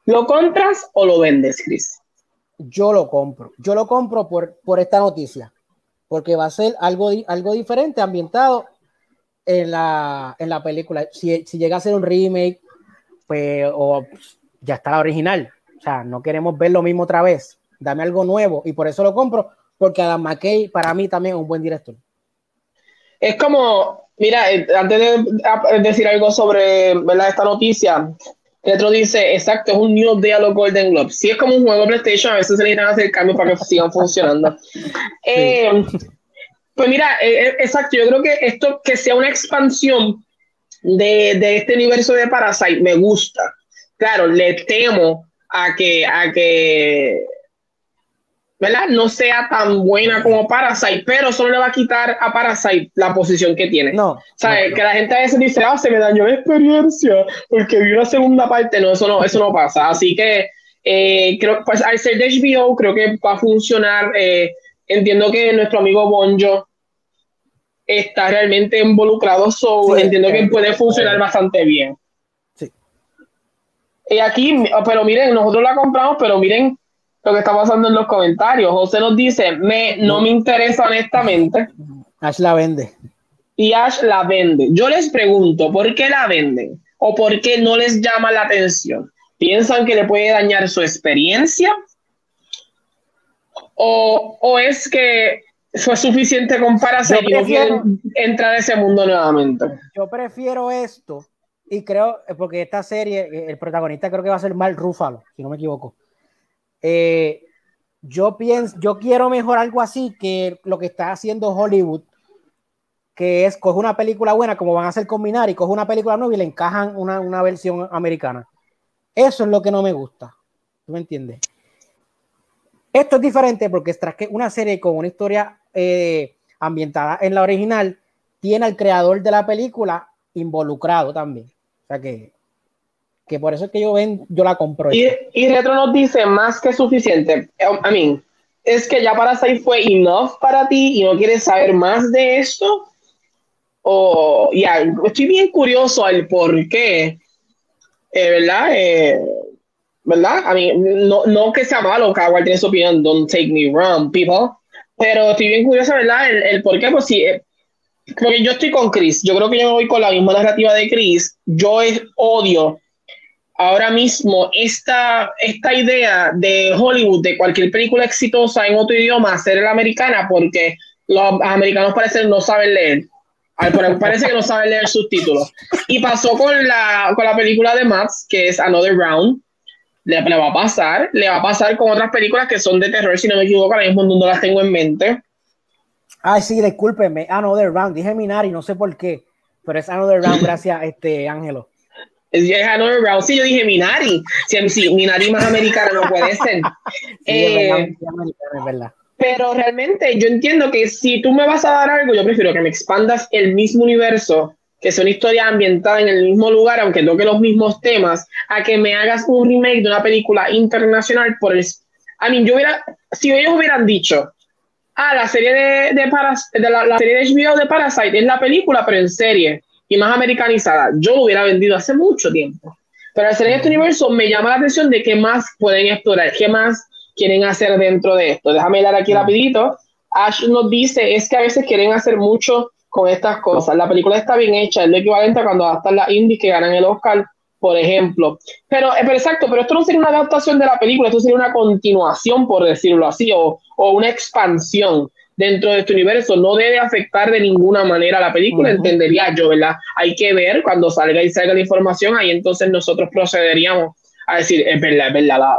¿Lo compras o lo vendes, Chris? Yo lo compro. Yo lo compro por, por esta noticia, porque va a ser algo, algo diferente ambientado en la, en la película. Si, si llega a ser un remake, pues o, ya está la original. O sea, no queremos ver lo mismo otra vez. Dame algo nuevo y por eso lo compro porque Adam McKay para mí también es un buen director. Es como, mira, eh, antes de decir algo sobre ¿verdad? esta noticia, Retro dice, exacto, es un New Day a los Golden Globes. Si es como un juego de PlayStation, a veces se necesitan hacer cambios para que sigan funcionando. Eh, pues mira, eh, exacto, yo creo que esto, que sea una expansión de, de, este universo de Parasite, me gusta. Claro, le temo a que, a que ¿verdad? No sea tan buena como Parasite, pero eso no le va a quitar a Parasite la posición que tiene. No. ¿Sabes? Que la gente a veces dice, ah, se me dañó la experiencia porque vi una segunda parte. No, eso no, eso no pasa. Así que eh, creo, pues al ser de HBO, creo que va a funcionar. Eh, entiendo que nuestro amigo Bonjo está realmente involucrado, so entiendo que puede funcionar bastante bien. Sí. Y aquí, pero miren, nosotros la compramos, pero miren lo que está pasando en los comentarios. José nos dice, me, no me interesa honestamente. Ash la vende. Y Ash la vende. Yo les pregunto, ¿por qué la venden? ¿O por qué no les llama la atención? ¿Piensan que le puede dañar su experiencia? ¿O, es que fue suficiente con Parasite y no quieren entrar a ese mundo nuevamente? Yo prefiero esto y creo, porque esta serie, el protagonista creo que va a ser Mal Rúfalo, si no me equivoco. Eh, yo pienso, yo quiero mejor algo así que lo que está haciendo Hollywood, que es coge una película buena, como van a hacer combinar, y coge una película nueva y le encajan una, una versión americana. Eso es lo que no me gusta. ¿Tú me entiendes? Esto es diferente porque que una serie con una historia eh, ambientada en la original tiene al creador de la película involucrado también. O sea que que por eso es que yo ven, yo la compro. Y, y Retro nos dice más que suficiente. I mean, es que ya para salir fue enough para ti y no quieres saber más de esto. O ya, estoy bien curioso al por qué, eh, ¿verdad? Eh, ¿Verdad? A mí, no, no que sea malo, cada cual tiene su opinión, don't take me wrong, people. Pero estoy bien curioso, ¿verdad? El, el por qué, pues sí, eh, porque yo estoy con Chris. Yo creo que yo voy con la misma narrativa de Chris. Yo es, odio ahora mismo esta, esta idea de Hollywood, de cualquier película exitosa en otro idioma, hacer la americana, porque los americanos parecen no saben leer. parece que no sabe leer subtítulos. Y pasó con la, con la película de Max, que es Another Round. Le, le, va a pasar, le va a pasar con otras películas que son de terror, si no me equivoco, ahora mismo no las tengo en mente. Ay, sí, discúlpeme, Another Round, dije Minari, no sé por qué, pero es Another Round, gracias, este, Ángelo. Es, Another Round, sí, yo dije Minari, sí, sí Minari más americana no puede ser. eh, es verdad. Pero realmente yo entiendo que si tú me vas a dar algo, yo prefiero que me expandas el mismo universo, que sea una historia ambientada en el mismo lugar, aunque toque los mismos temas, a que me hagas un remake de una película internacional por el... I mean, yo hubiera, si ellos hubieran dicho, ah, la serie de, de, Paras, de la, serie de HBO de Parasite es la película, pero en serie y más americanizada, yo lo hubiera vendido hace mucho tiempo. Pero al ser en este universo me llama la atención de qué más pueden explorar, qué más quieren hacer dentro de esto. Déjame dar aquí rapidito. Ash nos dice, es que a veces quieren hacer mucho con estas cosas. La película está bien hecha, es lo equivalente a cuando adaptan las indies que ganan el Oscar, por ejemplo. Pero, eh, pero exacto, pero esto no sería una adaptación de la película, esto sería una continuación, por decirlo así, o, o una expansión dentro de este universo. No debe afectar de ninguna manera la película, entendería yo, ¿verdad? Hay que ver cuando salga y salga la información, ahí entonces nosotros procederíamos a decir, es verdad, es verdad, la,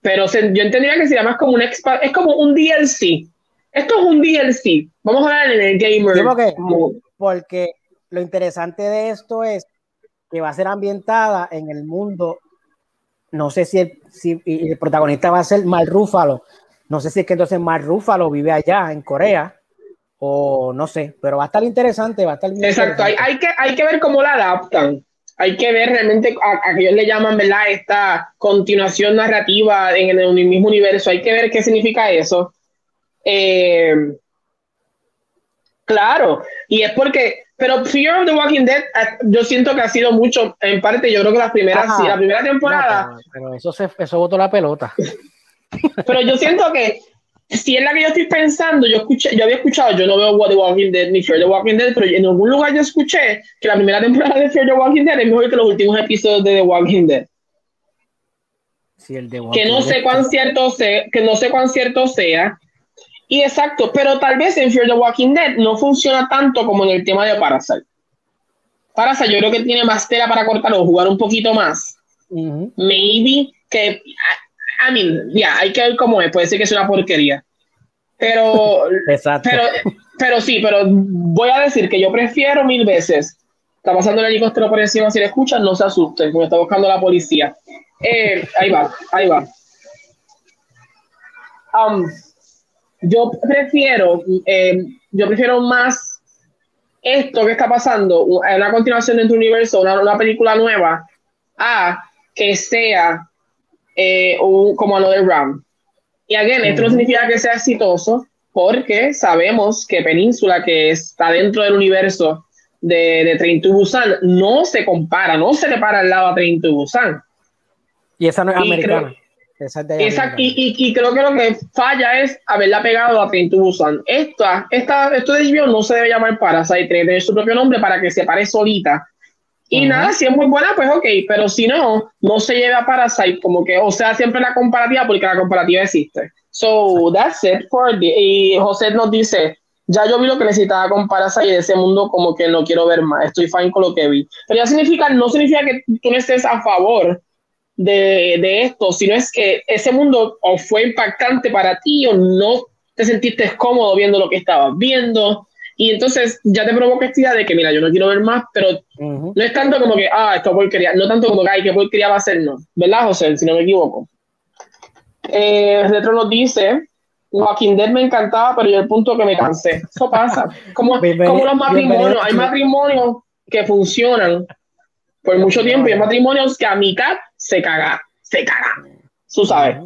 pero yo entendería que sería más como un es como un DLC. Esto es un DLC. Vamos a hablar en el gamer. porque lo interesante de esto es que va a ser ambientada en el mundo. No sé si el, si el protagonista va a ser Mal Rúfalo. No sé si es que entonces Rúfalo vive allá en Corea o no sé, pero va a estar interesante, va a estar Exacto, hay, hay, que, hay que ver cómo la adaptan hay que ver realmente a, que ellos le llaman, ¿verdad? Esta continuación narrativa en el, mismo universo. Hay que ver qué significa eso. Eh, claro, y es porque, pero Fear of the Walking Dead, eh, yo siento que ha sido mucho, en parte, yo creo que las primeras, sí, la primera temporada. pero, eso se, eso botó la pelota. pero yo siento que si es la que yo estoy pensando, yo escuché, yo había escuchado, yo no veo The Walking Dead ni Fear the Walking Dead, pero en algún lugar yo escuché que la primera temporada de Fear the Walking Dead es mejor que los últimos episodios de The Walking Dead. Sí, el de que no sé cuán cierto sea, que no sé cuán cierto sea. Y exacto, pero tal vez en Fear the Walking Dead no funciona tanto como en el tema de Parasite. Parasite yo creo que tiene más tela para cortar o jugar un poquito más. Maybe que I mean, ya, hay que ver cómo es, puede ser que es una porquería. Pero, pero, pero sí, pero voy a decir que yo prefiero mil veces. Está pasando el helicóptero por encima, si le escuchan, no se asusten, me está buscando la policía. Eh, ahí va, ahí va. Um, yo prefiero, eh, yo prefiero más esto que está pasando, una continuación de tu universo, una, una película nueva, a que sea eh, como Another Round. Y again, esto no significa que sea exitoso, porque sabemos que Península, que está dentro del universo de, de Train to Busan, no se compara, no se le para al lado a Train to Busan. Y esa no es americana. y, y, creo que lo que falla es haberla pegado a Train to Busan. Esta, esta, esto de HBO no se debe llamar Parasite, tiene tener su propio nombre para que se pare solita y nada, si es muy buena, pues ok, pero si no, no se lleva a Parasite, como que, o sea, siempre la comparativa, porque la comparativa existe. So, that's it for the, y José nos dice, ya yo vi lo que necesitaba con Parasite y de ese mundo como que no quiero ver más, estoy fine con lo que vi. Pero ya significa, no significa que tú no estés a favor de, de esto, sino es que ese mundo o fue impactante para ti o no te sentiste cómodo viendo lo que estabas viendo y entonces ya te provoca esta idea de que, mira, yo no quiero ver más, pero no es tanto como que, ah, esto porquería, no tanto como que, ay, qué porquería va a ser, no. ¿Verdad, José? Si no me equivoco. Eh, Retro nos dice, Walking Dead me encantaba, pero yo el punto que me cansé. Eso pasa. Como, como los matrimonios, hay matrimonios que funcionan por mucho tiempo y hay matrimonios que a mitad se caga, se caga. Tú sabes.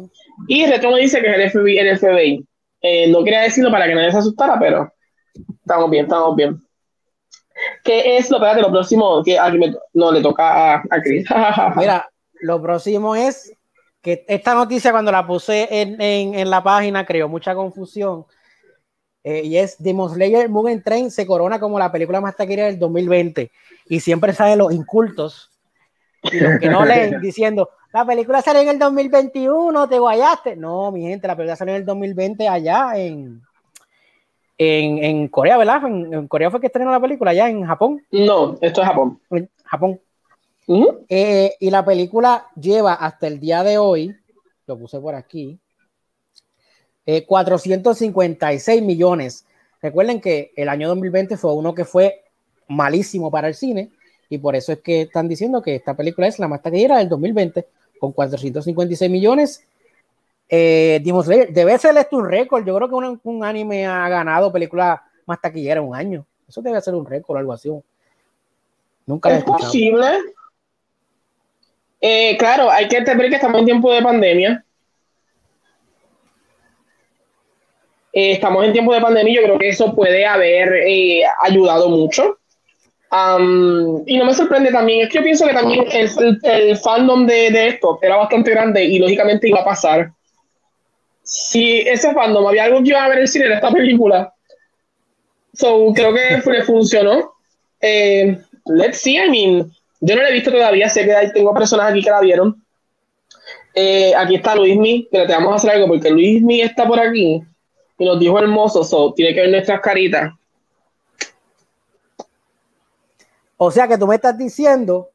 Y Retro nos dice que es el FBI. El FBI. Eh, no quería decirlo para que nadie se asustara, pero Estamos bien, estamos bien. ¿Qué es lo, espérate, lo próximo que no le toca a, Chris? Mira, lo próximo es que esta noticia cuando la puse en, en, la página creó mucha confusión. Eh, y es Demon Slayer Mugen Train se corona como la película más taquilla del 2020 y siempre salen los incultos y los que no leen diciendo la película sale en el 2021 te guayaste no mi gente la película sale en el 2020 allá en en, en Corea, ¿verdad? En, Corea fue que estrenó la película, ya en Japón. No, esto es Japón. En Japón. Eh, y la película lleva hasta el día de hoy, lo puse por aquí, 456 eh, millones. Recuerden que el año 2020 fue uno que fue malísimo para el cine y por eso es que están diciendo que esta película es la más taquillera del 2020 con 456 millones eh, debe ser esto un récord. Yo creo que un, anime ha ganado película más taquillera en un año. Eso debe ser un récord o algo así. Nunca es posible. Eh, claro, hay que entender que estamos en tiempo de pandemia. Eh, estamos en tiempo de pandemia y yo creo que eso puede haber eh, ayudado mucho. y no me sorprende también, es que yo pienso que también el, fandom de, de, esto era bastante grande y lógicamente iba a pasar si ese fandom había algo que iba a ver el cine en esta película. So, creo que le funcionó. Eh, let's see, I mean, yo no la he visto todavía, sé que tengo personas aquí que la vieron. Eh, aquí está Luismi, pero te vamos a hacer algo porque Luismi está por aquí y nos dijo hermoso, so, tiene que ver nuestras caritas. O sea que tú me estás diciendo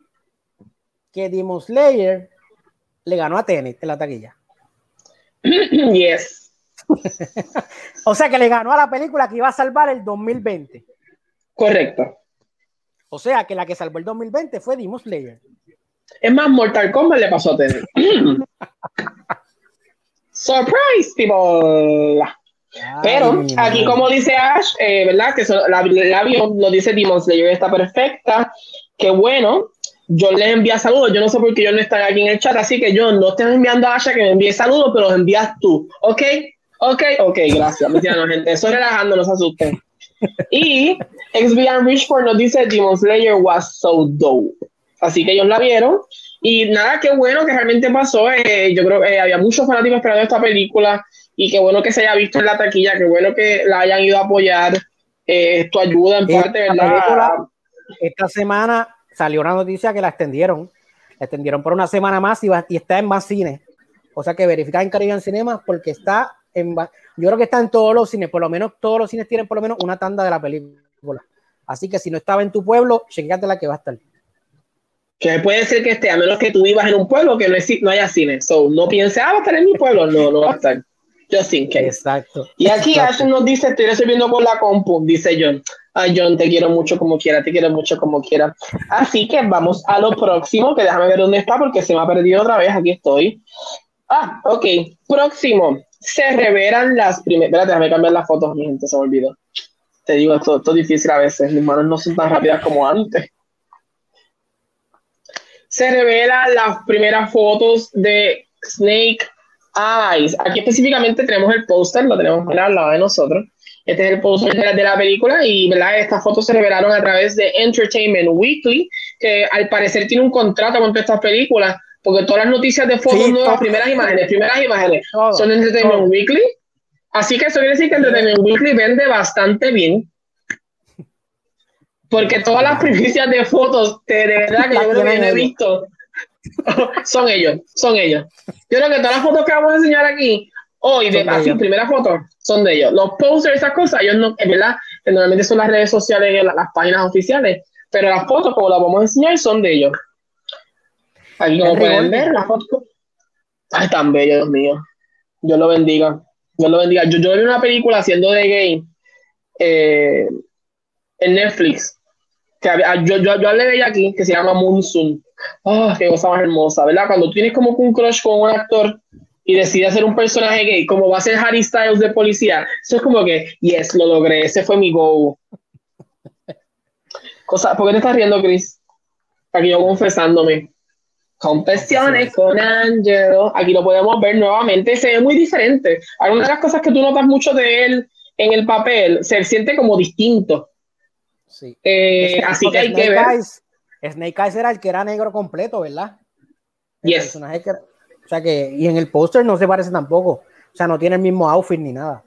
que Demon Slayer le ganó a Tenet en la taquilla. yes. o sea que le ganó a la película que iba a salvar el 2020. Correcto. O sea que la que salvó el 2020 fue Demon Slayer. Es más, Mortal Kombat le pasó a tener. Surprise, people. Pero aquí, como dice Ash, eh, ¿verdad? Que la, la, lo dice Demon Slayer está perfecta. Qué bueno yo les envía saludos. Yo no sé por qué yo no estoy aquí en el chat, así que yo no estoy enviando a Asha que me envíe saludos, pero los envías tú. ¿Ok? Ok, ok, gracias. gente. Estoy relajando, no se asusten. Y XBR Richford nos dice Demon Slayer was so dope. Así que ellos la vieron. Y nada, qué bueno que realmente pasó. Eh, yo creo que había muchos fanáticos esperando esta película. Y qué bueno que se haya visto en la taquilla. Qué bueno que la hayan ido a apoyar. Eh, esto ayuda en parte, ¿verdad? Esta semana salió una noticia que la extendieron. La extendieron por una semana más y, y está en más cines. O sea que verificar en Caribbean Cinema porque está en. Yo creo que está en todos los cines, por lo menos todos los cines tienen por lo menos una tanda de la película. Así que si no estaba en tu pueblo, chequéate la que va a estar. Que puede ser que esté, a menos que tú vivas en un pueblo que no, no haya cine. So, no piense, ah, va a estar en mi pueblo. No, no va a estar. Just in case. Exacto. Y aquí Ashton nos dice, estoy recibiendo por la compu, dice John. Ay, John, te quiero mucho como quiera, te quiero mucho como quiera. Así que vamos a lo próximo, que déjame ver dónde está porque se me ha perdido otra vez, aquí estoy. Ah, ok. Próximo. Se revelan las primeras... Espérate, déjame cambiar las fotos, mi gente, se me olvidó. Te digo, esto, esto es difícil a veces, mis manos no son tan rápidas como antes. Se revelan las primeras fotos de Snake Eyes. Aquí específicamente tenemos el póster, lo tenemos al lado de nosotros. Este es el póster de, la película y ¿verdad? estas fotos se revelaron a través de Entertainment Weekly, que al parecer tiene un contrato con estas películas, porque todas las noticias de fotos nuevas, primeras imágenes, primeras imágenes, son de Entertainment Weekly. Así que eso quiere decir que Entertainment Weekly vende bastante bien. Porque todas las primicias de fotos, de, verdad que yo creo que no he visto, son ellos, son ellos. Yo creo que todas las fotos que vamos a enseñar aquí, hoy, de así, primera foto, son de ellos. Los posters, esas cosas, ellos no, es verdad, que normalmente son las redes sociales, las, las páginas oficiales, pero las fotos, como las vamos a enseñar, son de ellos. Aquí como pueden ver, las fotos. Ay, tan bello, Dios mío. Dios lo bendiga. Dios lo bendiga. Yo, yo vi una película haciendo de gay eh, en Netflix. Que yo, yo, yo hablé de ella aquí, que se llama Moonsoon. Ah, qué cosa más hermosa, ¿verdad? Cuando tienes como un crush con un actor y decide hacer un personaje gay, como va a ser Harry Styles de policía, eso es como que, yes, lo logré, ese fue mi goal. Cosa, ¿Por qué te estás riendo, Chris? Aquí yo confesándome. Confesiones con Angelo. Aquí lo podemos ver nuevamente. Se ve muy diferente. Algunas de las cosas que tú notas mucho de él en el papel se siente como distinto. Sí. Eh, así que hay que ver. Snake Eyes era el que era negro completo, ¿verdad? El yes. personaje que, o sea que, y en el póster no se parece tampoco. O sea, no tiene el mismo outfit ni nada.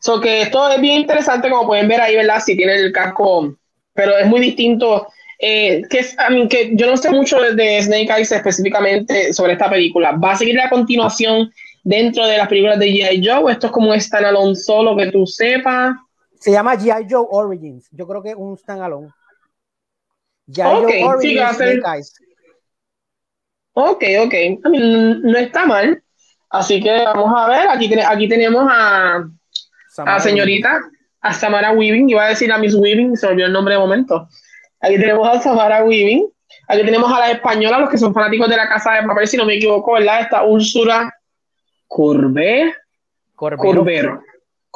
So que esto es bien interesante, como pueden ver ahí, ¿verdad? Si tiene el casco, pero es muy distinto. Eh, que, que yo no sé mucho de Snake Eyes específicamente sobre esta película. ¿Va a seguir la continuación dentro de las películas de G.I. Joe? ¿Esto es como un standalone solo que tú sepas? Se llama G.I. Joe Origins. Yo creo que es un standalone. G.I. Joe Origins. Ok, ok. no está mal. Así que vamos a ver. Aquí, aquí tenemos a, a señorita, a Samara Weaving. Iba a decir a Miss Weaving, se olvidó el nombre de momento. Aquí tenemos a Samara Weaving. Aquí tenemos a la española, los que son fanáticos de la casa de papel, si no me equivoco, ¿verdad? Está Úrsula Curve. Curbero.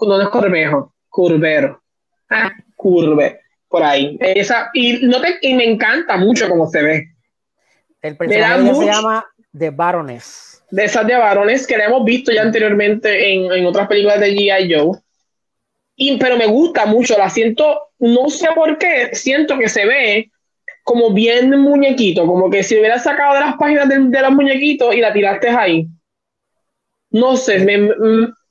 No, es Corbejo. Curbero. Ah, Curve. Por ahí. Esa, y, no te, y me encanta mucho cómo se ve. El personaje se llama The Baroness. De esas de Baroness que la hemos visto ya anteriormente en, en otras películas de G.I. Joe. Y, pero me gusta mucho, la siento, no sé por qué, siento que se ve como bien muñequito, como que si hubieras sacado de las páginas de, de los muñequitos y la tiraste ahí. No sé, me,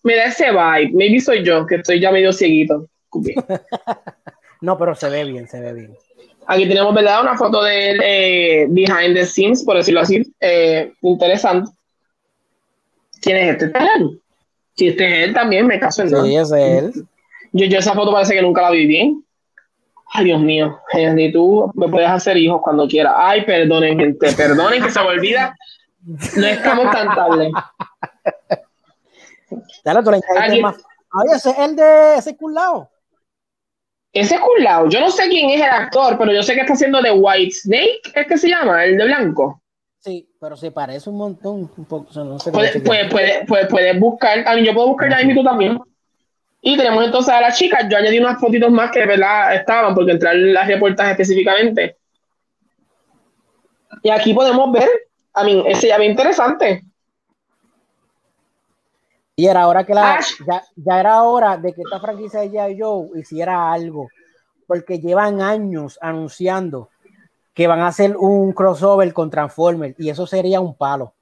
me, da ese vibe. Maybe soy yo, que estoy ya medio cieguito. no, pero se ve bien, se ve bien. Aquí tenemos, ¿verdad? Una foto de eh, behind the scenes, por decirlo así. Eh, interesante. ¿Quién es este? Si este es él también, me caso en Sí, es él. Yo, yo esa foto parece que nunca la vi bien. Ay, Dios mío, Henry, tú me puedes hacer hijos cuando quieras. Ay, perdonen, gente, perdonen que se me olvida. No estamos tan tarde. Dale, tú le más. Ay, ese es el de ese culado. Ese culado, yo no sé quién es el actor, pero yo sé que está haciendo de White Snake, ¿es que se llama? El de blanco. Sí, pero se parece un montón. Un poco, no sé puedes puede, puede, puede, buscar, a mí yo puedo buscar ya y tú también. Y tenemos entonces a las chicas, yo añadí unas fotitos más que de verdad estaban, porque entrar en las reportas específicamente. Y aquí podemos ver, a mí, ese ya interesante. Y era hora que la, ya, ya, era hora de que esta franquicia de G.I. Joe hiciera algo, porque llevan años anunciando que van a hacer un crossover con Transformers y eso sería un palo.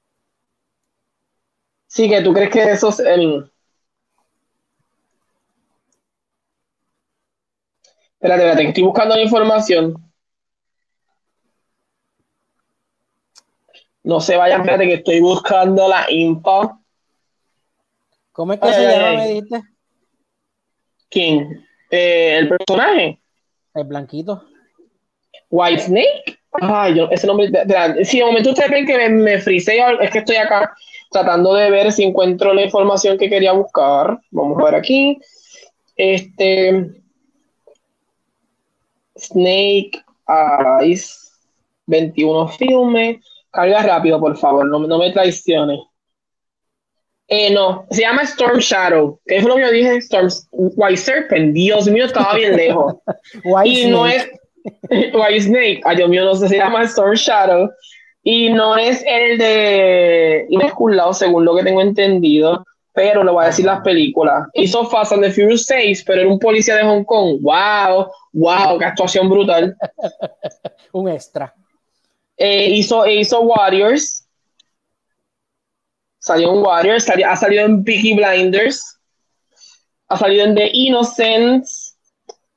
Sí, que tú crees que eso es el, Espérate, espérate, estoy buscando la información. No se vayan, espérate que estoy buscando la info. ¿Cómo es que se llama, me dijiste? ¿Quién? Eh, ¿El personaje? El blanquito. White Snake. Ay, yo, ese nombre. Si de momento ustedes ven que me, me es que estoy acá tratando de ver si encuentro la información que quería buscar. Vamos a ver aquí. Este. Snake Eyes, 21 filmes. Carga rápido, por favor, no, no me traiciones. Eh, no, se llama Storm Shadow. ¿Qué es lo que yo dije? Storm White Serpent. Dios mío, estaba bien lejos. y no es White Snake. Ay, Dios mío, no sé, se llama Storm Shadow. Y no es el de Inexculado, según lo que tengo entendido pero le voy a decir las películas. Hizo Fast and the Furious 6, pero era un policía de Hong Kong. ¡Wow! ¡Wow! ¡Qué actuación brutal! un extra. Eh, hizo, hizo Warriors. Salió en Warriors, ha salido en Peaky Blinders. Ha salido en The Innocents.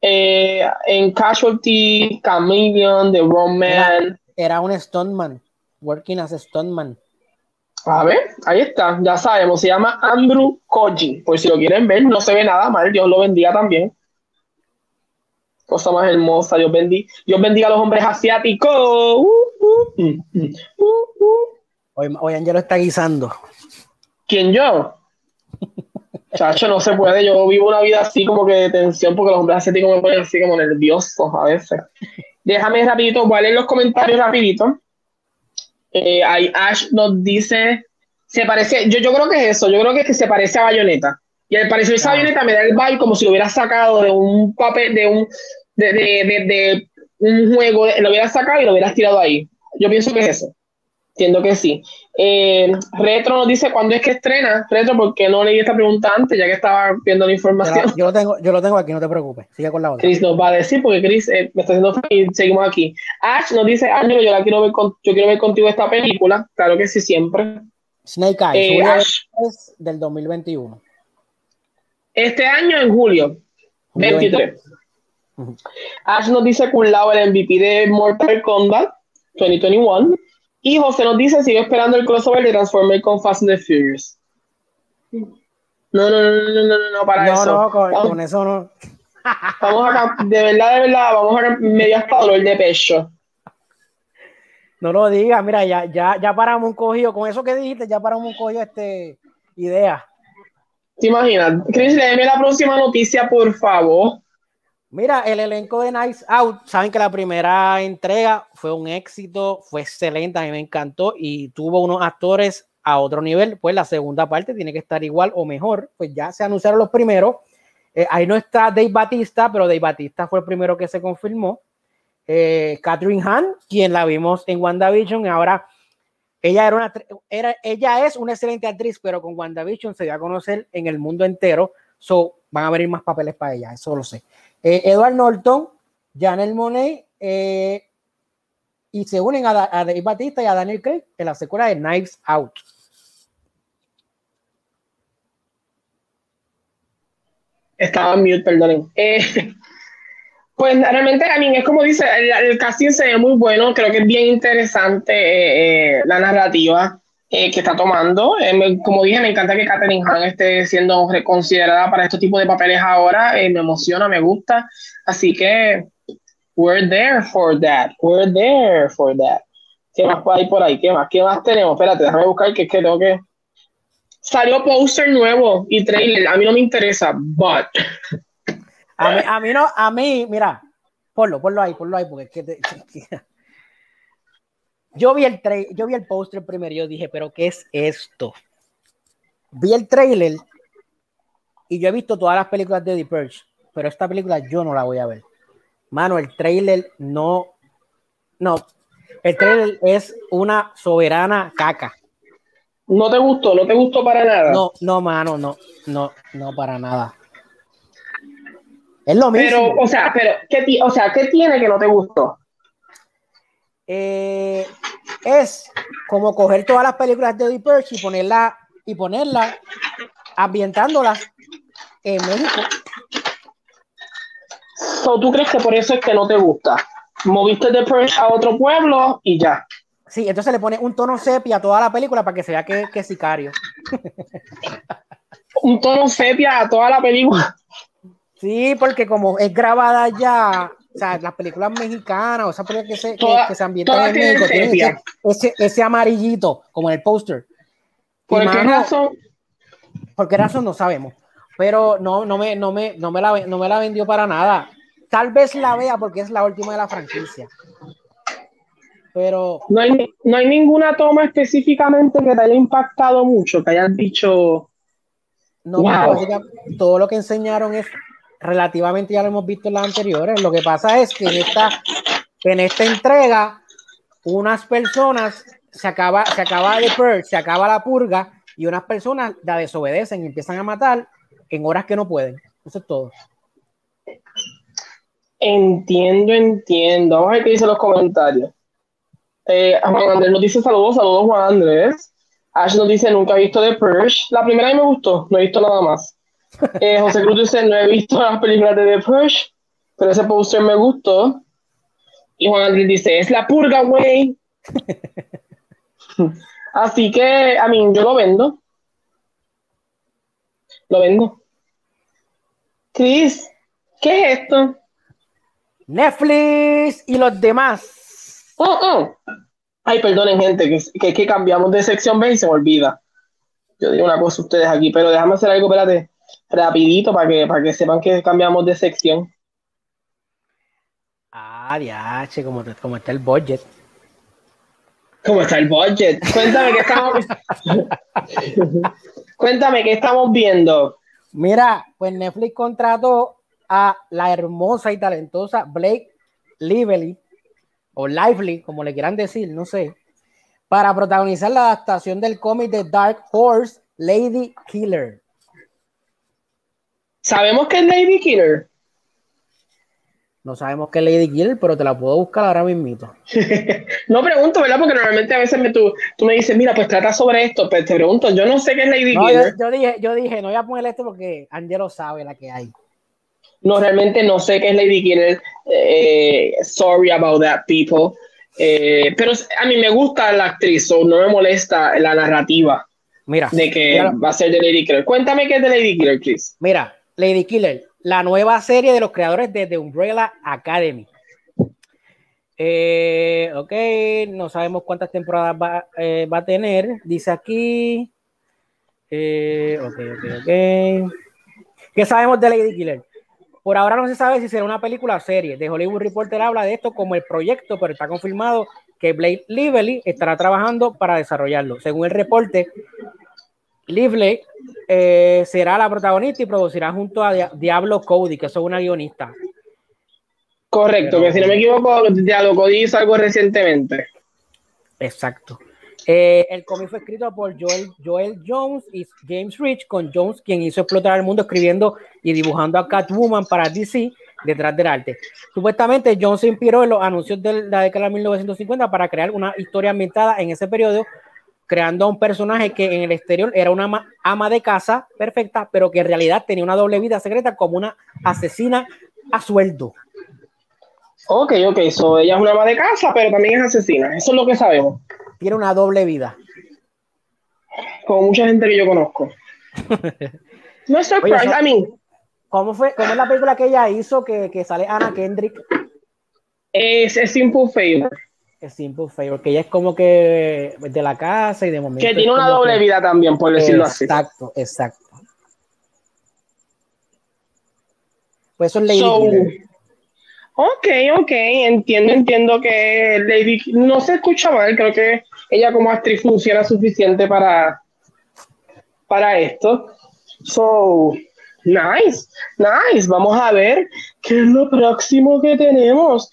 Eh, en Casualty, Chameleon, The Wrong Era, era un stuntman. Working as a stuntman. A ver, ahí está, ya sabemos, se llama Andrew Koji, por si lo quieren ver, no se ve nada mal, Dios lo bendiga también. Cosa más hermosa, Dios bendiga, Dios bendiga a los hombres asiáticos. Uh, uh, uh, hoy, hoy Angelo está guisando. ¿Quién yo? Chacho, no se puede, yo vivo una vida así como que de tensión porque los hombres asiáticos me ponen así como nerviosos a veces. Déjame rapidito, voy a leer los comentarios rapidito. Eh, Ash nos dice, se parece, yo, yo creo que es eso, yo creo que, es que se parece a Bayonetta. Y al parecer esa Bayonetta me da el vibe como si lo hubiera sacado de un papel, de un, de, de, de, un juego, lo hubieras sacado y lo hubieras tirado ahí. Yo pienso que es eso. Entiendo que sí. Eh, Retro nos dice cuándo es que estrena. Retro, porque no leí esta pregunta antes, ya que estaba viendo la información. Yo, lo tengo, yo lo tengo aquí, no te preocupes. Sigue con la otra. Chris nos va a decir, porque Chris eh, me está haciendo y seguimos aquí. Ash nos dice, Ángelo, yo, quiero ver yo quiero ver contigo esta película. Claro que sí, siempre. Snake Eyes, eh, del 2021. Este año en julio, 23. Ash nos dice que un lado el MVP de Mortal Kombat 2021 y José nos dice, sigue esperando el crossover de Transformers con Fast and the Furious. No, no, no, no, no, no, para eso. No, no, con, eso no. Vamos a, de verdad, de verdad, vamos a medias para dolor de pecho. No lo digas, mira, ya, ya, ya paramos un cogido, con eso que dijiste, ya paramos un cogido, este, idea. ¿Te imaginas? Chris, léeme la próxima noticia, por favor. Mira, el elenco de Nice Out, saben que la primera entrega fue un éxito, fue excelente, a mí me encantó y tuvo unos actores a otro nivel, pues la segunda parte tiene que estar igual o mejor, pues ya se anunciaron los primeros. Eh, ahí no está Dave Batista, pero Dave Batista fue el primero que se confirmó. Eh, Catherine Hahn, quien la vimos en WandaVision, ahora ella, era una, era, ella es una excelente actriz, pero con WandaVision se dio a conocer en el mundo entero. So, van a venir más papeles para ella, eso lo sé. Eh, Edward Norton, Janelle Monet, eh, y se unen a, a, Dave Batista y a Daniel Craig en la secuela de Knives Out. Estaba mute, perdonen. Eh, pues realmente, a mí es como dice, el, casting se ve muy bueno, creo que es bien interesante eh, la narrativa que está tomando. como dije, me encanta que Katherine Hahn esté siendo reconsiderada para estos tipos de papeles ahora, me emociona, me gusta, así que we're there for that, we're there for that. ¿Qué más hay por ahí? ¿Qué más? ¿Qué más tenemos? Espérate, déjame buscar que es que tengo que Salió póster nuevo y trailer. A mí no me interesa, but. A mí, a mí no, a mí, mira, ponlo, ponlo ahí, ponlo ahí, porque es que, yo vi el yo vi el póster primero y yo dije, pero ¿qué es esto? Vi el trailer y yo he visto todas las películas de The Purge, pero esta película yo no la voy a ver. Mano, el trailer no, no, el trailer es una soberana caca. ¿No te gustó? ¿No te gustó para nada? No, no, mano, no, no, no para nada. Es lo mismo. Pero, o sea, pero, ¿qué, o sea, ¿qué tiene que no te gustó? Eh, es como coger todas las películas de Deep Perch y ponerla y ponerla ambientándolas en México. So, ¿Tú crees que por eso es que no te gusta? Moviste de Perch a otro pueblo y ya. Sí, entonces le pone un tono sepia a toda la película para que se vea que, es sicario. un tono sepia a toda la película. Sí, porque como es grabada ya, o sea, las películas mexicanas, o sea, que se, que, se ambientan en México, tienen ese, ese, amarillito, como en el póster. ¿Por qué razón? ¿Por qué razón? No sabemos. Pero no, no, me, no, me, no, me la, no me la vendió para nada. Tal vez la vea porque es la última de la franquicia pero... No hay, no hay ninguna toma específicamente que te haya impactado mucho, que hayas dicho... No, todo lo que enseñaron es relativamente, ya lo hemos visto en las anteriores. Lo que pasa es que en esta, en esta entrega, unas personas se acaba, se acaba de purge, se acaba la purga, y unas personas la desobedecen y empiezan a matar en horas que no pueden. Eso es todo. Entiendo, entiendo. Vamos a ver qué dicen los comentarios. Eh, Juan Andrés nos dice saludos, saludos Juan Andrés. Ash nos dice nunca he visto The Purge. La primera a mí me gustó, no he visto nada más. Eh, José Cruz dice no he visto las películas de The Purge, pero ese poster me gustó. Y Juan Andrés dice es la purga, güey. Así que, a mí, yo lo vendo. Lo vendo. Chris, ¿qué es esto? Netflix y los demás Oh, oh. Ay, perdonen, gente, que, que, cambiamos de sección B y se me olvida. Yo digo una cosa a ustedes aquí, pero déjame hacer algo, espérate, rapidito para que, para que sepan que cambiamos de sección. Ah, ya, che, como, como está el budget. ¿Cómo está el budget? Cuéntame qué estamos. Cuéntame qué estamos viendo. Mira, pues Netflix contrató a la hermosa y talentosa Blake Lively o Lively, como le quieran decir, no sé, para protagonizar la adaptación del cómic de Dark Horse, Lady Killer. ¿Sabemos que es Lady Killer? No sabemos qué es Lady Killer, pero te la puedo buscar ahora mismo. no pregunto, ¿verdad? Porque normalmente a veces me, tú, tú, me dices, mira, pues trata sobre esto, pero te pregunto, yo no sé qué es Lady Killer. Yo, dije, yo dije, no voy a poner esto porque Angelo sabe la que hay. No, realmente no sé qué es Lady Killer. Eh, sorry about that, people. Eh, pero a mí me gusta la actriz, o no me molesta la narrativa. Mira. De que va a ser de Lady Killer. Cuéntame qué es de Lady Killer, Chris. Mira, Lady Killer, la nueva serie de los creadores de The Umbrella Academy. Eh, ok, no sabemos cuántas temporadas va, eh, va a tener. Dice aquí. Eh, ok, ok, ok. ¿Qué sabemos de Lady Killer? Por ahora no se sabe si será una película o serie. The Hollywood Reporter habla de esto como el proyecto, pero está confirmado que Blake Lively estará trabajando para desarrollarlo. Según el reporte, Lively eh, será la protagonista y producirá junto a Diablo Cody, que es una guionista. Correcto, que si no me equivoco, Diablo Cody hizo algo recientemente. Exacto. Eh, el cómic fue escrito por Joel, Joel Jones y James Rich, con Jones quien hizo explotar el mundo escribiendo y dibujando a Catwoman para DC detrás del arte. Supuestamente Jones se inspiró en los anuncios de la década de 1950 para crear una historia ambientada en ese periodo, creando a un personaje que en el exterior era una ama de casa perfecta, pero que en realidad tenía una doble vida secreta como una asesina a sueldo. Ok, ok, so ella es una ama de casa, pero también es asesina, eso es lo que sabemos tiene una doble vida. Como mucha gente que yo conozco. no es surprise, I mean. ¿Cómo fue? ¿Cómo es la película que ella hizo que, que sale Ana Kendrick? Es, Simple Favor. Simple Favor, que ella es como que de la casa y de momento. Que tiene una doble vida también, por decirlo así. Exacto, exacto. Pues eso es Lady Ok, ok, entiendo, entiendo que Lady no se escucha mal, creo que ella como actriz funciona suficiente para, para esto. So, nice, nice. Vamos a ver qué es lo próximo que tenemos.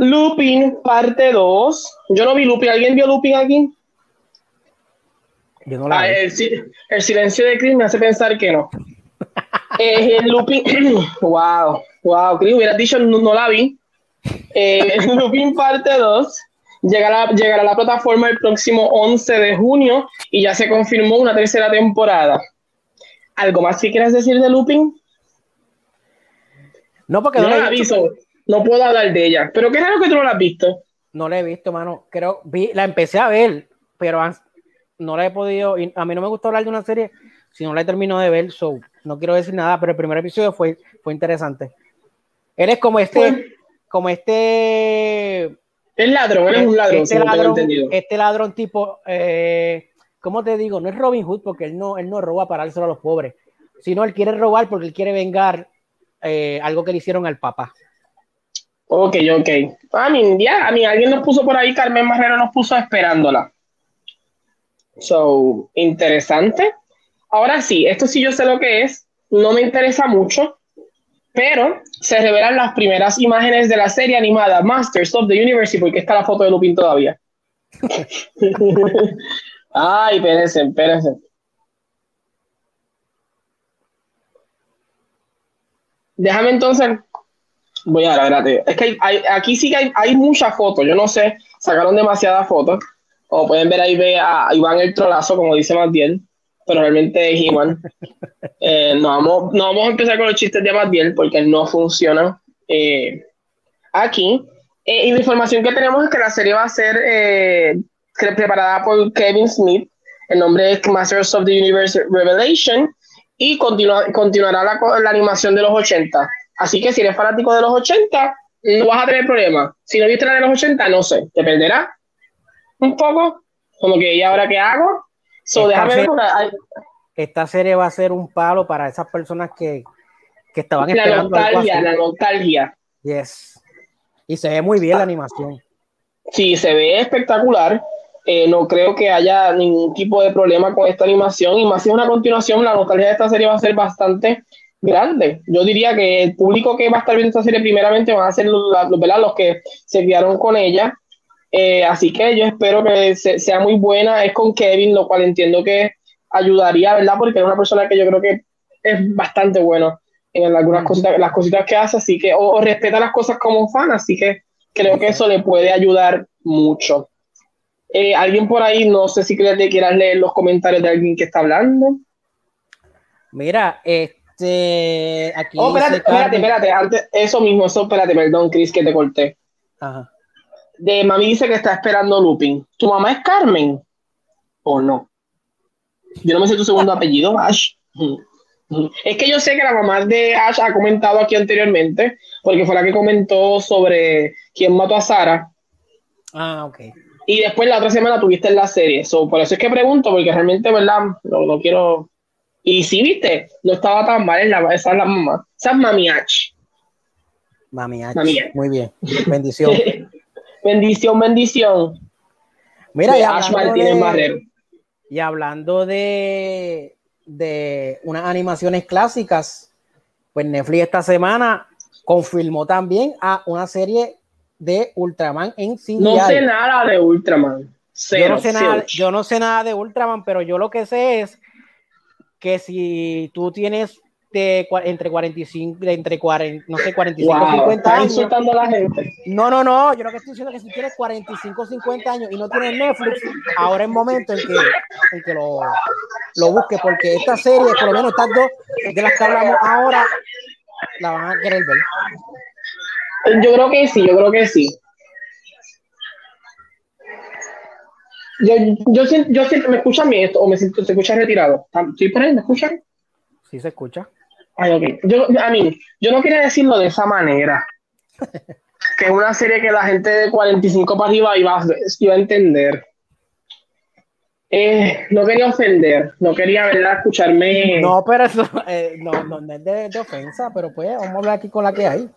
Lupin, parte 2. Yo no vi Lupin. ¿Alguien vio Lupin aquí? Yo no la ah, el, silencio de Chris me hace pensar que no. eh, Lupin, wow. Wow, Chris, hubieras dicho, no, la vi. Eh, Lupin parte 2 llegará, llegará a la plataforma el próximo 11 de junio y ya se confirmó una tercera temporada. ¿Algo más que quieras decir de Lupin? No, porque no, la he visto. No puedo hablar de ella. Pero qué raro que tú no la has visto. No la he visto, mano. Creo, vi, la empecé a ver, pero no la he podido. A mí no me gusta hablar de una serie si no la he terminado de ver, so no quiero decir nada, pero el primer episodio fue, fue interesante. Eres como este, pues, como este. Es ladrón, eres un ladrón, este ladrón, este ladrón tipo, eh, ¿cómo te digo? No es Robin Hood porque él no, él no roba para dárselo a los pobres, sino él quiere robar porque él quiere vengar eh, algo que le hicieron al papá. Ok, ok. A mí, ya, a mí alguien nos puso por ahí, Carmen Marrero nos puso esperándola. So, interesante. Ahora sí, esto sí yo sé lo que es, no me interesa mucho, pero se revelan las primeras imágenes de la serie animada Masters of the Universe, porque está la foto de Lupin todavía. Ay, espérense, espérense. Déjame entonces. Voy a ver, Es que aquí sí que hay, hay muchas fotos. Yo no sé, sacaron demasiadas fotos. Como pueden ver ahí, ve a Iván el trolazo, como dice bien pero realmente es He-Man. Eh, no, vamos, no vamos a empezar con los chistes de Abadiel porque no funciona eh, aquí. Eh, y la información que tenemos es que la serie va a ser preparada por Kevin Smith. El nombre es Masters of the Universe Revelation y continuará la, la, animación de los 80. Así que si eres fanático de los 80, no vas a tener problema. Si no viste la de los 80, no sé, te perderá un poco. Como que, ¿y ahora qué hago? esta, serie, va a ser un palo para esas personas que, que estaban la esperando. Nostalgia, la nostalgia. Yes. Y se ve muy bien la animación. Sí, se ve espectacular. Eh, no creo que haya ningún tipo de problema con esta animación. Y más si es una continuación, la nostalgia de esta serie va a ser bastante grande. Yo diría que el público que va a estar viendo esta serie primeramente van a ser los, los que se quedaron con ella eh, así que yo espero que sea muy buena. Es con Kevin, lo cual entiendo que ayudaría, ¿verdad? Porque es una persona que yo creo que es bastante bueno en algunas cositas, las cositas que hace, así que, o, respeta las cosas como fan, así que creo que eso le puede ayudar mucho. Eh, alguien por ahí, no sé si quieras leer los comentarios de alguien que está hablando. Mira, este. Aquí oh, espérate, espérate, espérate, antes, eso mismo, eso, espérate, perdón, Chris, que te corté. Ajá de mami dice que está esperando Lupin. ¿Tu mamá es Carmen o no? Yo no me sé tu segundo apellido, Ash. Es que yo sé que la mamá de Ash ha comentado aquí anteriormente, porque fue la que comentó sobre quién mató a Sara. Ah, ok. Y después la otra semana tuviste en la serie. por eso es que pregunto, porque realmente, ¿verdad? No, no quiero. Y sí, viste, no estaba tan mal, en la, esa es la mamá. Esa es Mami Ash. Mami. Muy bien. Bendición. bendición, bendición. Mira, y Ash Martínez Y hablando de, de unas animaciones clásicas, pues Netflix esta semana confirmó también a una serie de Ultraman en CGI. No sé nada de Ultraman. yo, no sé nada, yo no sé nada de Ultraman, pero yo lo que sé es que si tú tienes de, entre 45, entre 40, no sé, 45 o 50 años. insultando a la gente. No, no, no, yo lo que estoy diciendo es que si tienes 45 o 50 años y no tienes Netflix, ahora es momento en que, en que lo, lo busques, porque esta serie, por lo menos estas dos de las que hablamos ahora, la van a querer ver. Yo creo que sí, yo creo que sí. Yo, yo, yo, siento, ¿me escuchan bien esto o me siento, se escucha retirado? ¿Estoy por ahí? ¿Me escuchan? Sí, se escucha. Yo, a mí, yo no quería decirlo de esa manera. que es una serie que la gente de 45 para arriba iba, a entender. Eh, no quería ofender, no quería ¿verdad? escucharme. No, pero eso eh, no, no, es de, ofensa, pero pues vamos a hablar aquí con la que hay.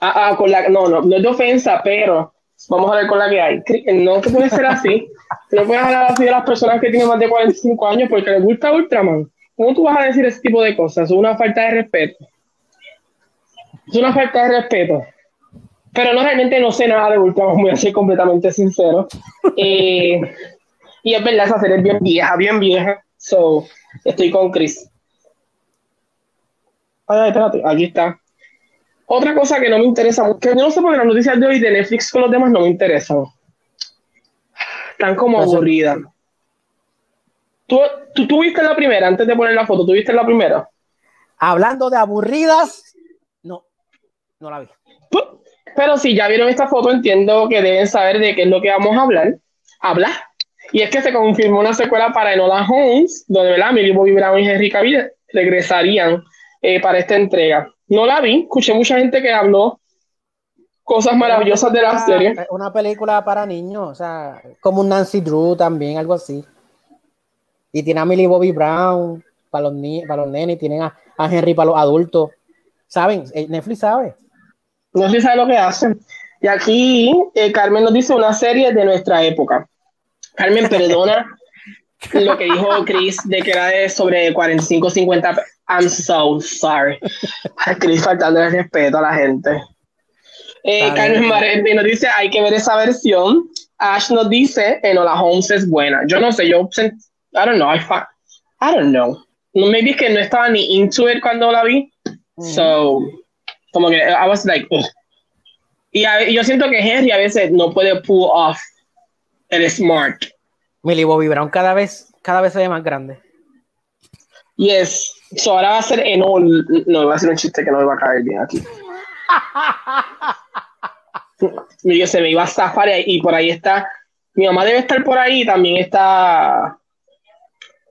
Ah, ah, con la, no, no, no es de ofensa, pero vamos a ver con la que hay. No puede ser así. No puedes hablar así de las personas que tienen más de 45 años porque les gusta Ultraman. ¿Cómo tú vas a decir ese tipo de cosas? Es una falta de respeto. Es una falta de respeto. Pero no, realmente no sé nada de Ultraman, voy a ser completamente sincero. Eh, y es verdad, esa serie es bien vieja, bien vieja. So, estoy con Chris. Ay, espérate, aquí está. Otra cosa que no me interesa que no sé por qué las noticias de hoy de Netflix con los demás no me interesan. Están como aburridas. ¿Tú, tú, viste la primera antes de poner la foto? ¿Tú viste la primera? Hablando de aburridas, no, no la vi. Pero si ya vieron esta foto, entiendo que deben saber de qué es lo que vamos a hablar. Hablar. Y es que se confirmó una secuela para Enola Holmes, donde ¿verdad? Millie Bobby Brown y Henry Cavill regresarían eh, para esta entrega. No la vi, escuché mucha gente que habló cosas maravillosas de la serie. Una película para niños, o sea, como un Nancy Drew también, algo así. Y tiene a Millie Bobby Brown para los, para los nenes, tienen a, Henry para los adultos. ¿Saben? Eh, Netflix sabe. Netflix sabe lo que hacen. Y aquí eh, Carmen nos dice una serie de nuestra época. Carmen, perdona lo que dijo Chris de que era de sobre 45, 50. I'm so sorry. Chris faltando el respeto a la gente. Eh, Carmen Maretti nos dice, hay que ver esa versión. Ash nos dice, Enola Holmes es buena. Yo no sé, yo I don't know. I, I don't know. Maybe es que no estaba ni into it cuando la vi. So, como que I was like, Y yo siento que Henry a veces no puede pull off el smart. Millie Bobby Brown cada vez, cada vez se ve más grande. Yes. So ahora va a ser en all. No, va a ser un chiste que no me va a caer bien aquí. Yo se me iba a zafar y por ahí está. Mi mamá debe estar por ahí. También está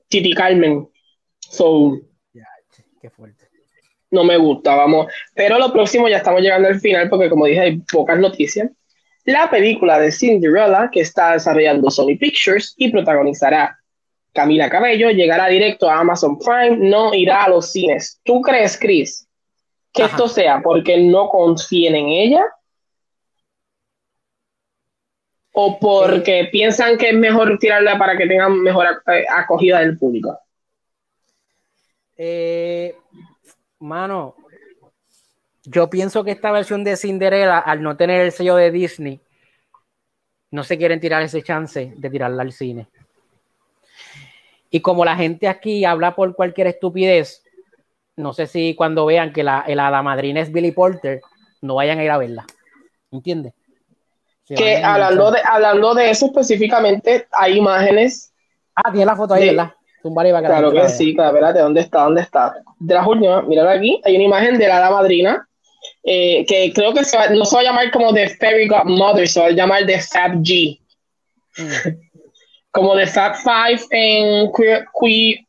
Titi Carmen. So, qué fuerte. No me gusta, vamos. Pero lo próximo ya estamos llegando al final porque como dije hay pocas noticias. La película de Cinderella que está desarrollando Sony Pictures y protagonizará Camila Cabello llegará directo a Amazon Prime, no irá a los cines. ¿Tú crees, Chris, que esto sea porque no confíen en ella o porque piensan que es mejor tirarla para que tengan mejor eh, acogida del público? Eh, mano, yo pienso que esta versión de Cinderella, al no tener el sello de Disney, no se quieren tirar ese chance de tirarla al cine. Y como la gente aquí habla por cualquier estupidez, no sé si cuando vean que la, la madrina es Billy Porter, no vayan a ir a verla. ¿Entiendes? Que hablando de, hablando de eso específicamente, hay imágenes. Ah, tiene la foto ahí, ¿verdad? claro que sí, claro, espérate, ¿dónde está? ¿Dónde está? De las últimas, mira aquí, hay una imagen de la, madrina, eh, que creo que no se va a llamar como The Fairy Godmother, se va a llamar The Fab G. Mm. como de Fab Five en Queer, queer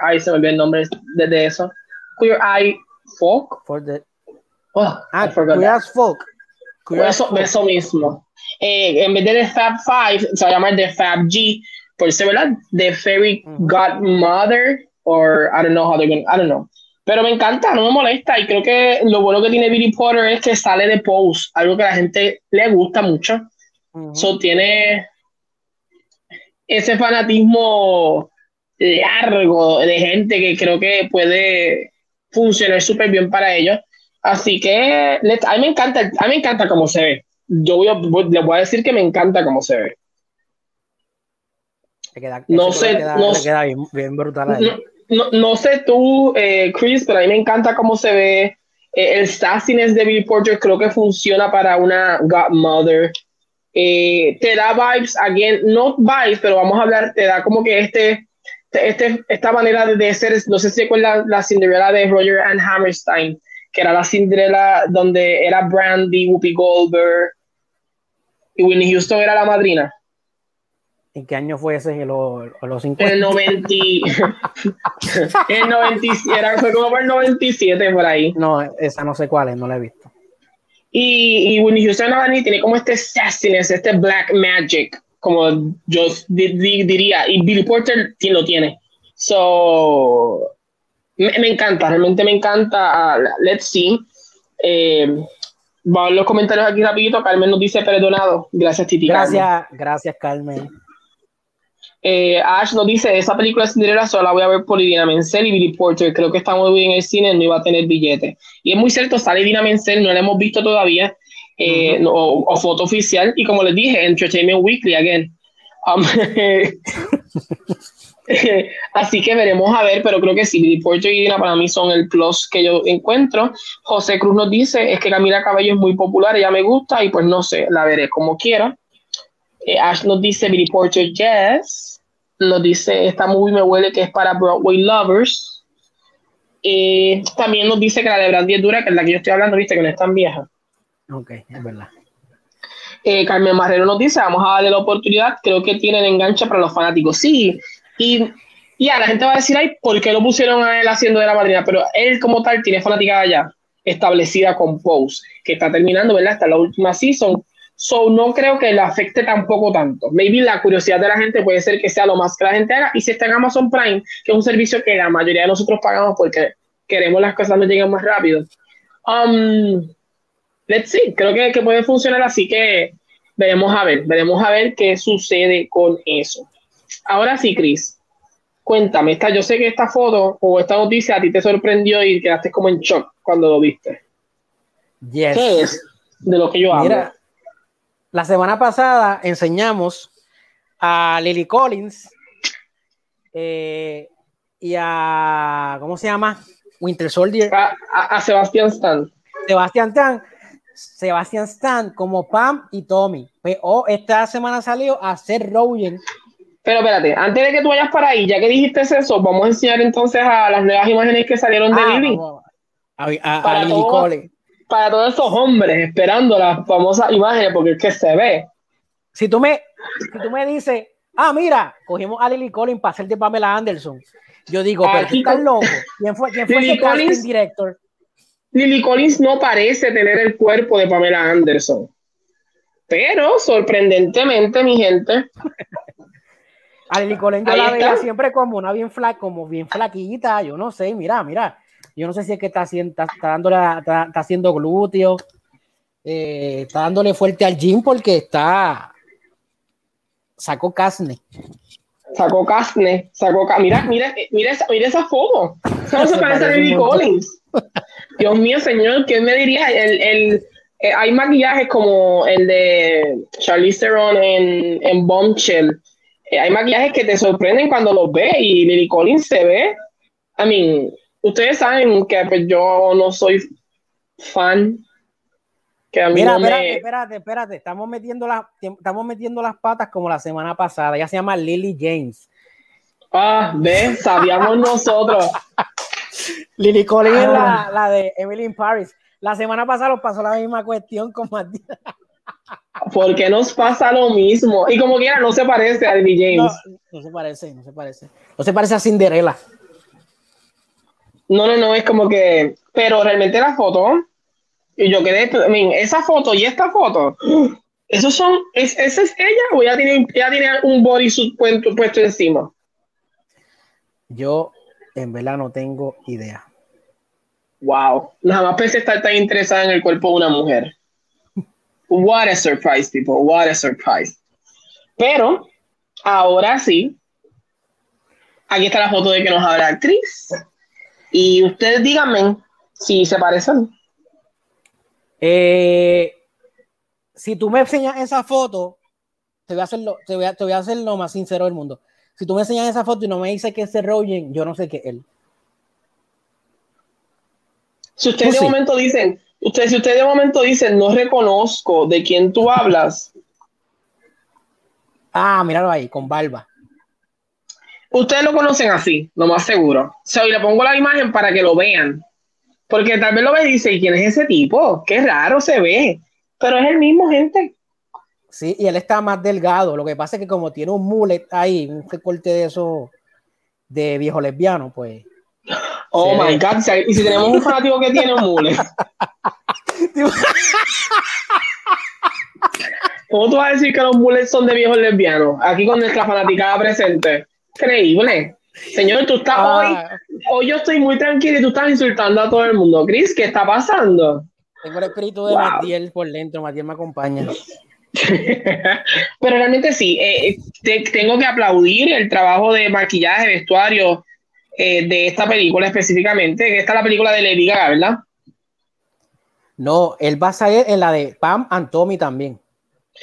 Ay, se me olvidó el nombre de, eso. Queer Eye Folk. For the, oh, ah, Queer as Folk. Queer eso, eso mismo. Eh, en vez de The Fab Five, se va a llamar The Fab G, por ser verdad, The Fairy Godmother, or I don't know how they're going I don't know. Pero me encanta, no me molesta, y creo que lo bueno que tiene Billy Potter es que sale de Pose, algo que a la gente le gusta mucho. So tiene ese fanatismo largo de gente que creo que puede funcionar súper bien para ellos. Así que a mí me encanta, a mí me encanta cómo se ve. Yo voy a, les voy a decir que me encanta cómo se ve. no sé, no, queda bien, brutal no, sé tú, eh, Chris, pero a mí me encanta cómo se ve. Eh, el sassiness de Billy Porter creo que funciona para una Godmother. Eh, te da vibes, again, no vibes, pero vamos a hablar, te da como que este, este esta manera de ser, no sé si recuerdan la Cinderella de Roger and Hammerstein, que era la Cinderella donde era Brandy, Whoopi Goldberg y Winnie Houston era la madrina. ¿En qué año fue ese? ¿En los, los 50? El 90. el 97, era, fue como por el 97 por ahí. No, esa no sé cuál es, no la he visto. Y, y Winnie Houston tiene como este sassiness, este black magic, como yo diría, y Billy Porter lo tiene. So, me, me encanta, realmente me encanta. Uh, let's see. Eh, Vamos los comentarios aquí rapidito. Carmen nos dice perdonado. Gracias, Titi. Gracias, gracias, Carmen. Eh, Ash nos dice, esa película de Cinderella solo la voy a ver por Idina Menzel y Billy Porter. Creo que está muy bien en el cine, no iba a tener billete. Y es muy cierto, sale Idina Menzel, no la hemos visto todavía, eh, o, foto oficial. Y como les dije, Entertainment Weekly, again. Um, así que veremos a ver, pero creo que sí, Billy Porter y Idina para mí son el plus que yo encuentro. José Cruz nos dice, es que Camila Cabello es muy popular, ella me gusta y pues no sé, la veré como quiera. Eh, Ash nos dice Billy Porter, yes. Nos dice, esta movie me huele que es para Broadway Lovers. Eh, también nos dice que la de Brandy es dura, que es la que yo estoy hablando, viste, que no es tan vieja. Ok, es verdad. Eh, Carmen Marrero nos dice, vamos a darle la oportunidad, creo que tienen enganche para los fanáticos. Sí, y, y la gente va a decir, ay, ¿por qué lo pusieron a él haciendo de la madrina? Pero él como tal tiene fanaticada ya establecida con Pose, que está terminando, ¿verdad? Hasta la última season, So, no creo que le afecte tampoco tanto. Maybe la curiosidad de la gente puede ser que sea lo más que la gente haga. Y si está en Amazon Prime, que es un servicio que la mayoría de nosotros pagamos porque queremos las cosas nos lleguen más rápido. Um, let's see, creo que, que puede funcionar así que veremos a ver, veremos a ver qué sucede con eso. Ahora sí, Chris, cuéntame, esta, yo sé que esta foto o esta noticia a ti te sorprendió y quedaste como en shock cuando lo viste. ¿Qué es de lo que yo hablo? La semana pasada enseñamos a Lily Collins eh, y a, ¿cómo se llama? Winter Soldier. A, Sebastian Stan. Sebastian Stan. Sebastian Stan como Pam y Tommy. Pues, oh, esta semana salió a ser Rogen. Pero espérate, antes de que tú vayas para ahí, ya que dijiste eso, vamos a enseñar entonces a las nuevas imágenes que salieron de ah, Lily. A, Lily Collins para todos esos hombres esperando las famosas imágenes porque es que se ve. Si tú me, si tú me dices, ah, mira, cogimos a Lily Collins para hacer de Pamela Anderson, yo digo, pero tú estás loco. ¿Quién fue, quién fue ese casting director? Lily Collins no parece tener el cuerpo de Pamela Anderson. Pero sorprendentemente, mi gente. A Lily Collins yo la veía siempre como una bien flaca, como bien flaquita, yo no sé, mira, mira. Yo no sé si es que está haciendo, está, dándole, está, haciendo glúteo, eh, está dándole fuerte al gym porque está. Sacó casne. Sacó casne, sacó Mira, mira, mira, esa, mira esa foto. ¿Cómo se, parece a Lily Collins? Dios mío, señor, ¿qué me diría? El, el, eh, hay maquillajes como el de Charlize Theron en, en Bombshell. Eh, hay maquillajes que te sorprenden cuando los ves y Lily Collins se ve. I mean, ustedes saben que pues, yo no soy fan. Que Mira, espérate, espérate, espérate. Estamos metiendo, las, estamos metiendo las patas como la semana pasada. Ella se llama Lily James. Ah, ve, sabíamos nosotros. Lily Collins es la, la, de Emily in Paris. La semana pasada nos pasó la misma cuestión con Matías. ¿Por qué nos pasa lo mismo? Y como quiera, no se parece a Lily James. No, no se parece, no se parece. No se parece a Cinderella. No, no, no, es como que. Pero realmente la foto. Y yo quedé. I mean, esa foto y esta foto. Esos son. ¿es, ¿Esa es ella o ya tiene, ya tiene un bodysuit puesto, puesto encima? Yo, en verdad, no tengo idea. Wow. Nada más pensé estar tan interesada en el cuerpo de una mujer. What a surprise, people. What a surprise. Pero, ahora sí. Aquí está la foto de que nos habla la actriz. Y ustedes díganme si se parecen. Eh, si tú me enseñas esa foto, te voy, a hacer lo, te, voy a, te voy a hacer lo más sincero del mundo. Si tú me enseñas esa foto y no me dices que es Rogen, yo no sé qué es él. Si ustedes de sí. momento dicen, ustedes, si ustedes de momento dicen, no reconozco de quién tú hablas, Ah, míralo ahí, con barba. ustedes lo conocen así, lo más seguro. O sea, y le pongo la imagen para que lo vean. Porque tal vez lo ve y dice, ¿y quién es ese tipo? Qué raro se ve. Pero es el mismo, gente. Sí, y él está más delgado. Lo que pasa es que como tiene un mullet ahí, un recorte de eso de viejo lesbiano, pues. Oh my ve. God. Y si tenemos un fanático que tiene un mule. ¿Cómo tú vas a decir que los mules son de viejos lesbianos? Aquí con nuestra fanaticada presente. Increíble. Señor, tú estás hoy, Ah, hoy yo estoy muy tranquilo y tú estás insultando a todo el mundo. Chris, ¿qué está pasando? tengo el espíritu de Wow. Matiel por dentro, Matiel me acompaña. Pero realmente sí, eh, te- tengo que aplaudir el trabajo de maquillaje, vestuario eh, de esta película específicamente. Esta es la película de Lady Gaga, ¿verdad? No, él va a salir en la de Pam and Tommy también.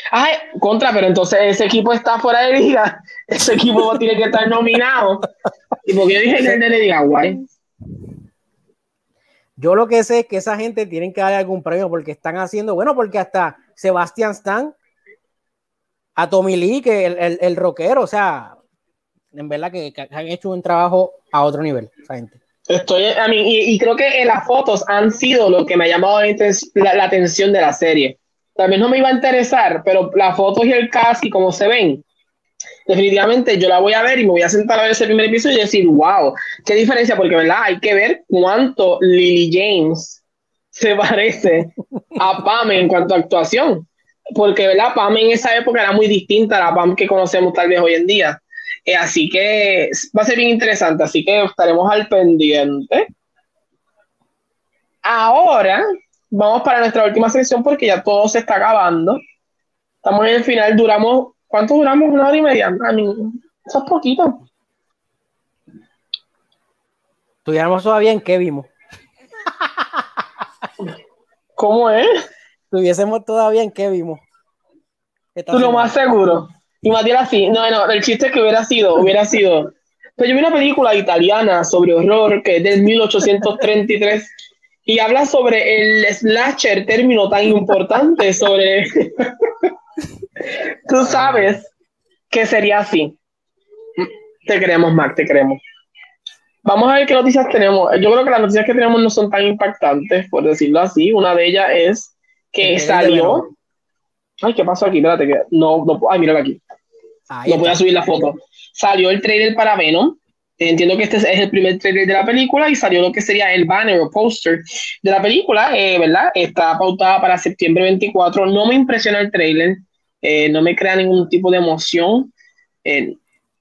Ay, contra, pero entonces ese equipo está fuera de liga. Ese equipo tiene que estar nominado. Y porque yo dije que Lady Gaga, guay. Yo lo que sé es que esa gente tienen que darle algún premio porque están haciendo, bueno, porque hasta Sebastian Stan, a Tommy Lee, que el, el, el rockero, o sea, en verdad que, que han hecho un trabajo a otro nivel, esa gente. Estoy, a mí, y, creo que eh, las fotos han sido lo que me ha llamado la atención de la serie. También no me iba a interesar, pero las fotos y el cast y cómo se ven, definitivamente yo la voy a ver y me voy a sentar a ver ese primer episodio y decir, wow, qué diferencia, porque verdad, hay que ver cuánto Lily James se parece a Pam en cuanto a actuación. Porque verdad, Pam en esa época era muy distinta a la Pam que conocemos tal vez hoy en día. Eh, así que va a ser bien interesante, así que estaremos al pendiente. Ahora vamos para nuestra última sección porque ya todo se está acabando. Estamos en el final, duramos, ¿cuánto duramos? Una hora y media. A mí, eso es poquito. Tuviéramos todavía en qué vimos. ¿Cómo es? Tuviésemos todavía en qué vimos. Tú lo más seguro. Y Matías así, no, no, el chiste es que hubiera sido, hubiera sido. Pero yo vi una película italiana sobre horror que es del 1833 y habla sobre el slasher, término tan importante sobre. Tú sabes que sería así. Te queremos, Mac, te queremos. Vamos a ver qué noticias tenemos. Yo creo que las noticias que tenemos no son tan impactantes, por decirlo así. Una de ellas es que salió. Ay, ¿qué pasó aquí? Espérate, que no, no, ay, míralo aquí. Ahí No voy a subir la foto. Salió el trailer para Venom. Entiendo que este es el primer trailer de la película y salió lo que sería el banner o póster de la película, eh, ¿verdad? Está pautada para septiembre 24. No me impresiona el trailer, eh, no me crea ningún tipo de emoción. Eh,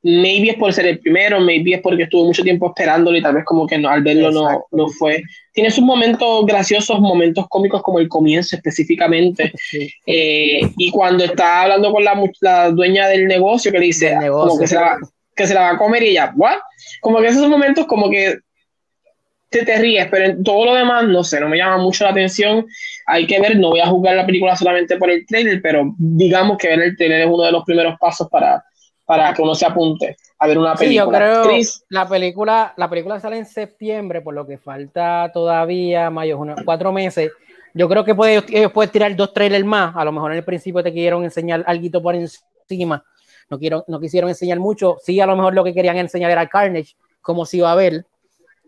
maybe es por ser el primero, maybe es porque estuve mucho tiempo esperándolo y tal vez como que no, al verlo no, no fue. Tiene sus momentos graciosos, momentos cómicos como el comienzo específicamente. Sí. Eh, y cuando está hablando con la, la dueña del negocio que le dice negocio. como que se, la, que se la va a comer y ella, ¿what? Como que esos momentos como que te, te ríes, pero en todo lo demás, no sé, no me llama mucho la atención. Hay que ver, no voy a juzgar la película solamente por el trailer, pero digamos que ver el trailer es uno de los primeros pasos para, para que uno se apunte a ver una Sí, yo película. creo Chris, la película, la película sale en septiembre, por lo que falta todavía mayo, junio, cuatro meses. Yo creo que puede, ellos pueden tirar dos trailers más. A lo mejor en el principio te quisieron enseñar algo por encima. No, quiero, no quisieron enseñar mucho. Sí, a lo mejor lo que querían enseñar era Carnage, como se iba a ver.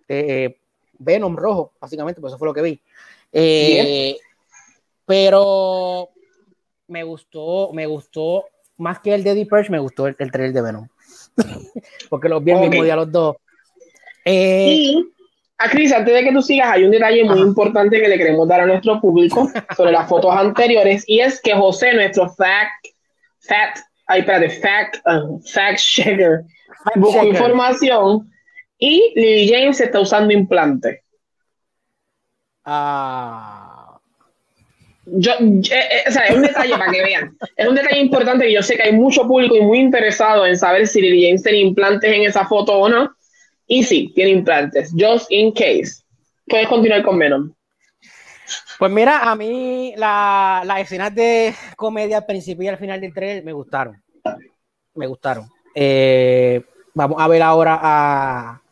Eh, Venom rojo, básicamente, pues eso fue lo que vi. Eh, pero me gustó, me gustó más que el de Deep Purge, me gustó el, trailer de Venom. Porque los vi el mismo día los dos. Eh, y a Cris, antes de que tú sigas, hay un detalle muy importante que le queremos dar a nuestro público sobre las fotos anteriores y es que José, nuestro fact, fact, ay, espérate, fact, uh, fact checker, buscó información y Lily James está usando implante. Ah. Yo, eh, eh, o sea, es un detalle para que vean. Es un detalle importante que yo sé que hay mucho público y muy interesado en saber si Lily James tiene implantes en esa foto o no. Y sí, tiene implantes. Just in case. Puedes continuar con Venom. Pues mira, a mí las escenas de comedia al principio y al final del trailer me gustaron. Me gustaron. Eh, vamos a ver ahora a,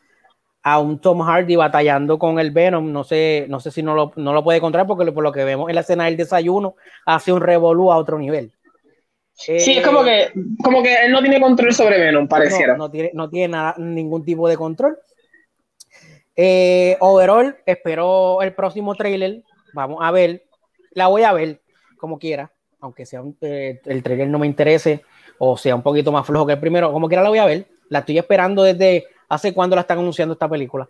a un Tom Hardy batallando con el Venom. No sé, no sé si no lo, no lo puede encontrar porque por lo que vemos en la escena del desayuno hace un revolú a otro nivel. sí, es como que, como que él no tiene control sobre Venom, pareciera. No, tiene, no tiene nada, ningún tipo de control. Eh, overall, espero el próximo trailer. Vamos a ver. La voy a ver como quiera, aunque sea eh, el trailer no me interese o sea un poquito más flojo que el primero. Como quiera la voy a ver. La estoy esperando desde ¿Hace cuándo la están anunciando esta película?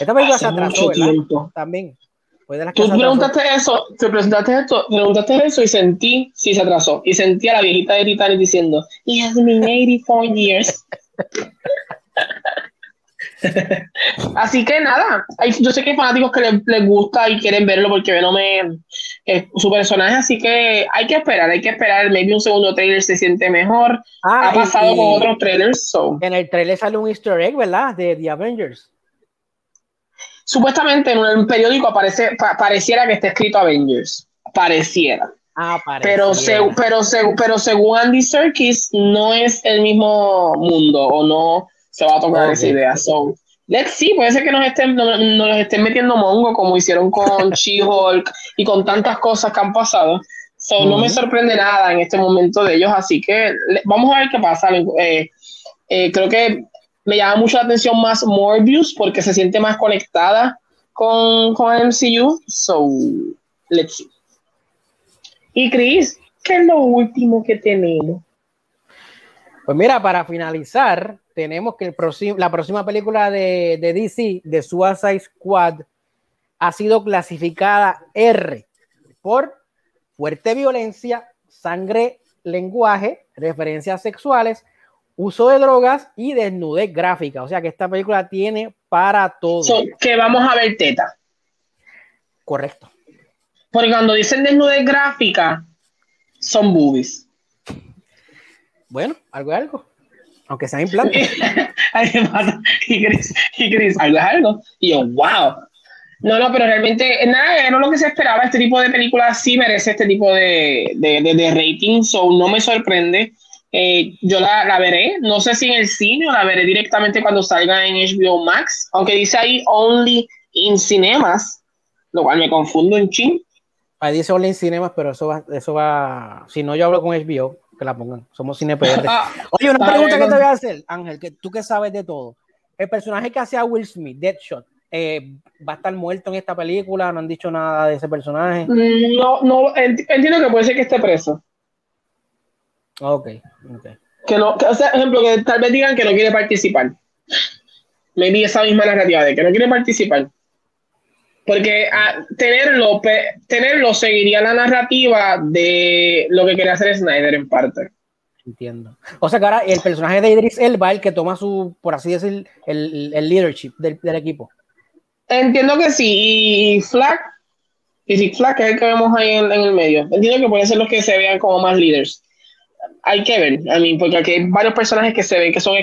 Esta película se atrasó, ¿verdad? También. Tú preguntaste eso, te presentaste esto, preguntaste eso y sentí, sí se atrasó. Y sentí a la viejita de Titanic diciendo, He has been 84 years. Así que nada, yo sé que hay fanáticos que les, gusta y quieren verlo porque Venom es su personaje, así que hay que esperar, hay que esperar. Maybe un segundo trailer se siente mejor. Ah, ha pasado con otros trailers. En el trailer sale un easter egg, ¿verdad? De The Avengers. Supuestamente en un periódico aparece, pareciera que está escrito Avengers. Pareciera. Ah, pero, pero, pero según Andy Serkis, no es el mismo mundo o no se va a tocar esa idea. So, let's see, puede ser que nos estén, nos, estén metiendo mongo como hicieron con She-Hulk y con tantas cosas que han pasado. So, No me sorprende nada en este momento de ellos, así que vamos a ver qué pasa. Eh, eh, creo que me llama mucho la atención más Morbius porque se siente más conectada con, con el MCU. So, let's see. Y Chris, ¿qué es lo último que tenemos? Pues mira, para finalizar, tenemos que el la próxima película de, de DC, de Suicide Squad, ha sido clasificada R por fuerte violencia, sangre, lenguaje, referencias sexuales, uso de drogas y desnudez gráfica. O sea que esta película tiene para todo. que vamos a ver teta. Correcto. Porque cuando dicen desnudez gráfica, son boobies. Bueno, algo es algo. Aunque sea implante. y Chris, y Chris, algo es algo. Y yo, wow. No, no, pero realmente, nada, no lo que se esperaba. Este tipo de películas sí merece este tipo de, de, de, rating, so no me sorprende. Eh, yo la, la, veré, no sé si en el cine o la veré directamente cuando salga en HBO Max, aunque dice ahí only in cinemas, lo cual me confundo en ching. Ahí dice only in cinemas, pero eso va, eso va, si no yo hablo con HBO, que la pongan. Somos cine ah, Oye, una pregunta que te voy a hacer, Ángel, que tú que sabes de todo. El personaje que hace a Will Smith, Deadshot, eh, ¿va a estar muerto en esta película? ¿No han dicho nada de ese personaje? No, no, entiendo que puede ser que esté preso. Ok, ok. Que no, o sea, ejemplo, que tal vez digan que no quiere participar. Maybe esa misma narrativa de que no quiere participar. Porque a, tenerlo, tenerlo seguiría la narrativa de lo que quería hacer Snyder en parte. Entiendo. O sea que ahora el personaje de Idris Elba el que toma su, por así decir, el, el leadership del, del, equipo. Entiendo que sí. Y Flack, y si Flack es el que vemos ahí en, en, el medio. Entiendo que pueden ser los que se vean como más líderes. Hay que ver, a mí, porque aquí hay varios personajes que se ven que son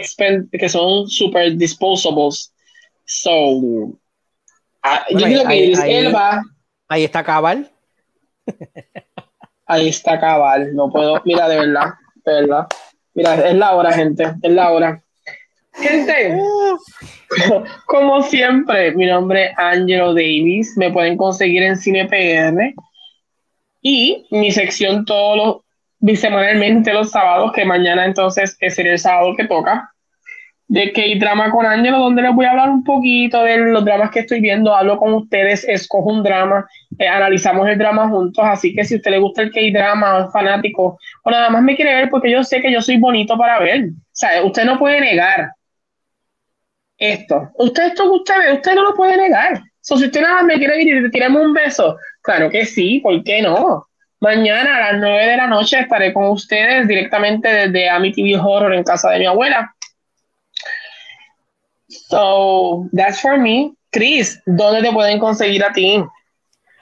que son super disposables. So, Ah, yo digo que ahí. Ahí está Cabal. ahí está Cabal. No puedo. Mira, de verdad. De verdad. Mira, es la hora, gente. Es la hora. Gente, como siempre, mi nombre es Angelo Davis. Me pueden conseguir en CinePR. Y mi sección todos los bisemanalmente los sábados, que mañana entonces es el sábado que toca de K-Drama con Ángelo, donde les voy a hablar un poquito de los dramas que estoy viendo. Hablo con ustedes, escojo un drama, eh, analizamos el drama juntos. Así que si a usted le gusta el K-Drama, fanático, o nada más me quiere ver porque yo sé que yo soy bonito para ver. O sea, usted no puede negar esto. Usted, esto que usted ve, usted no lo puede negar. si usted nada más me quiere ir y tirarme un beso, claro que sí, ¿por qué no? Mañana a las 9 de la noche estaré con ustedes directamente desde Amityville Horror en casa de mi abuela So, that's for me. Chris, ¿dónde te pueden conseguir a ti?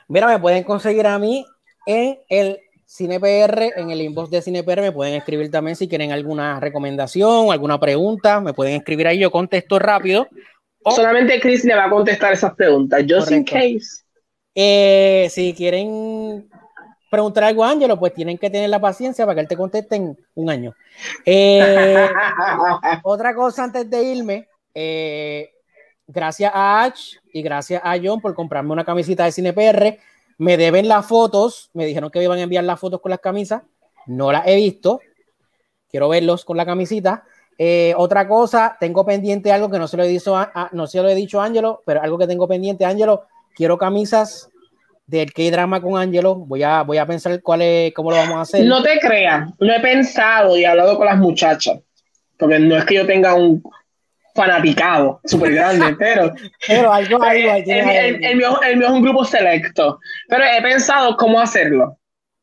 Mira, me pueden conseguir a mí en el CinePR, en el inbox de CinePR, me pueden escribir también si quieren alguna recomendación, alguna pregunta, me pueden escribir ahí, yo contesto rápido. Solamente Chris le va a contestar esas preguntas, just in case. Eh, si quieren preguntar algo a Ángelo, pues tienen que tener la paciencia para que él te conteste en un año. Eh, otra cosa antes de irme, eh, gracias a H y gracias a John por comprarme una camisita de CinePR. Me deben las fotos, me dijeron que me iban a enviar las fotos con las camisas, no las he visto, quiero verlos con la camisita. Eh, otra cosa, tengo pendiente algo que no se lo he dicho a, no se lo he dicho a Angelo, pero algo que tengo pendiente, Angelo, quiero camisas del K-drama con Angelo. Voy a, voy a pensar cuál es, cómo lo vamos a hacer. No te creas, lo he pensado y he hablado con las muchachas, porque no es que yo tenga un, fanaticado, súper grande, pero, pero algo, algo, el, el, mío, el, mío, es un grupo selecto, pero he pensado cómo hacerlo.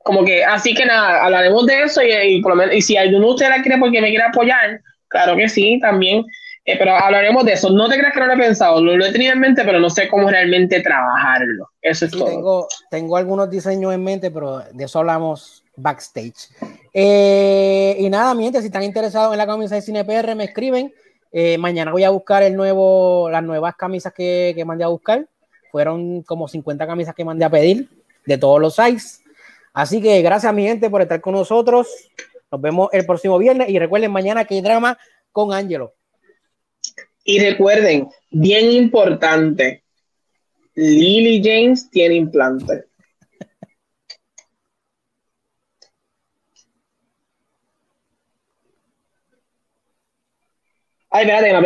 Como que, así que nada, hablaremos de eso y, y, por lo menos, y si alguno de ustedes la quiere porque me quiere apoyar, claro que sí, también, eh, pero hablaremos de eso. No te creas que no lo he pensado, lo, lo, he tenido en mente, pero no sé cómo realmente trabajarlo. Eso es todo. Tengo, tengo algunos diseños en mente, pero de eso hablamos backstage. Eh, y nada, mi gente, si están interesados en la camisa de CinePR, me escriben. Eh, mañana voy a buscar el nuevo, las nuevas camisas que, que, mandé a buscar. Fueron como 50 camisas que mandé a pedir de todos los sizes. Así que gracias, mi gente, por estar con nosotros. Nos vemos el próximo viernes y recuerden mañana que hay drama con Angelo. Y recuerden, bien importante, Lily James tiene implante. Ay, espérate,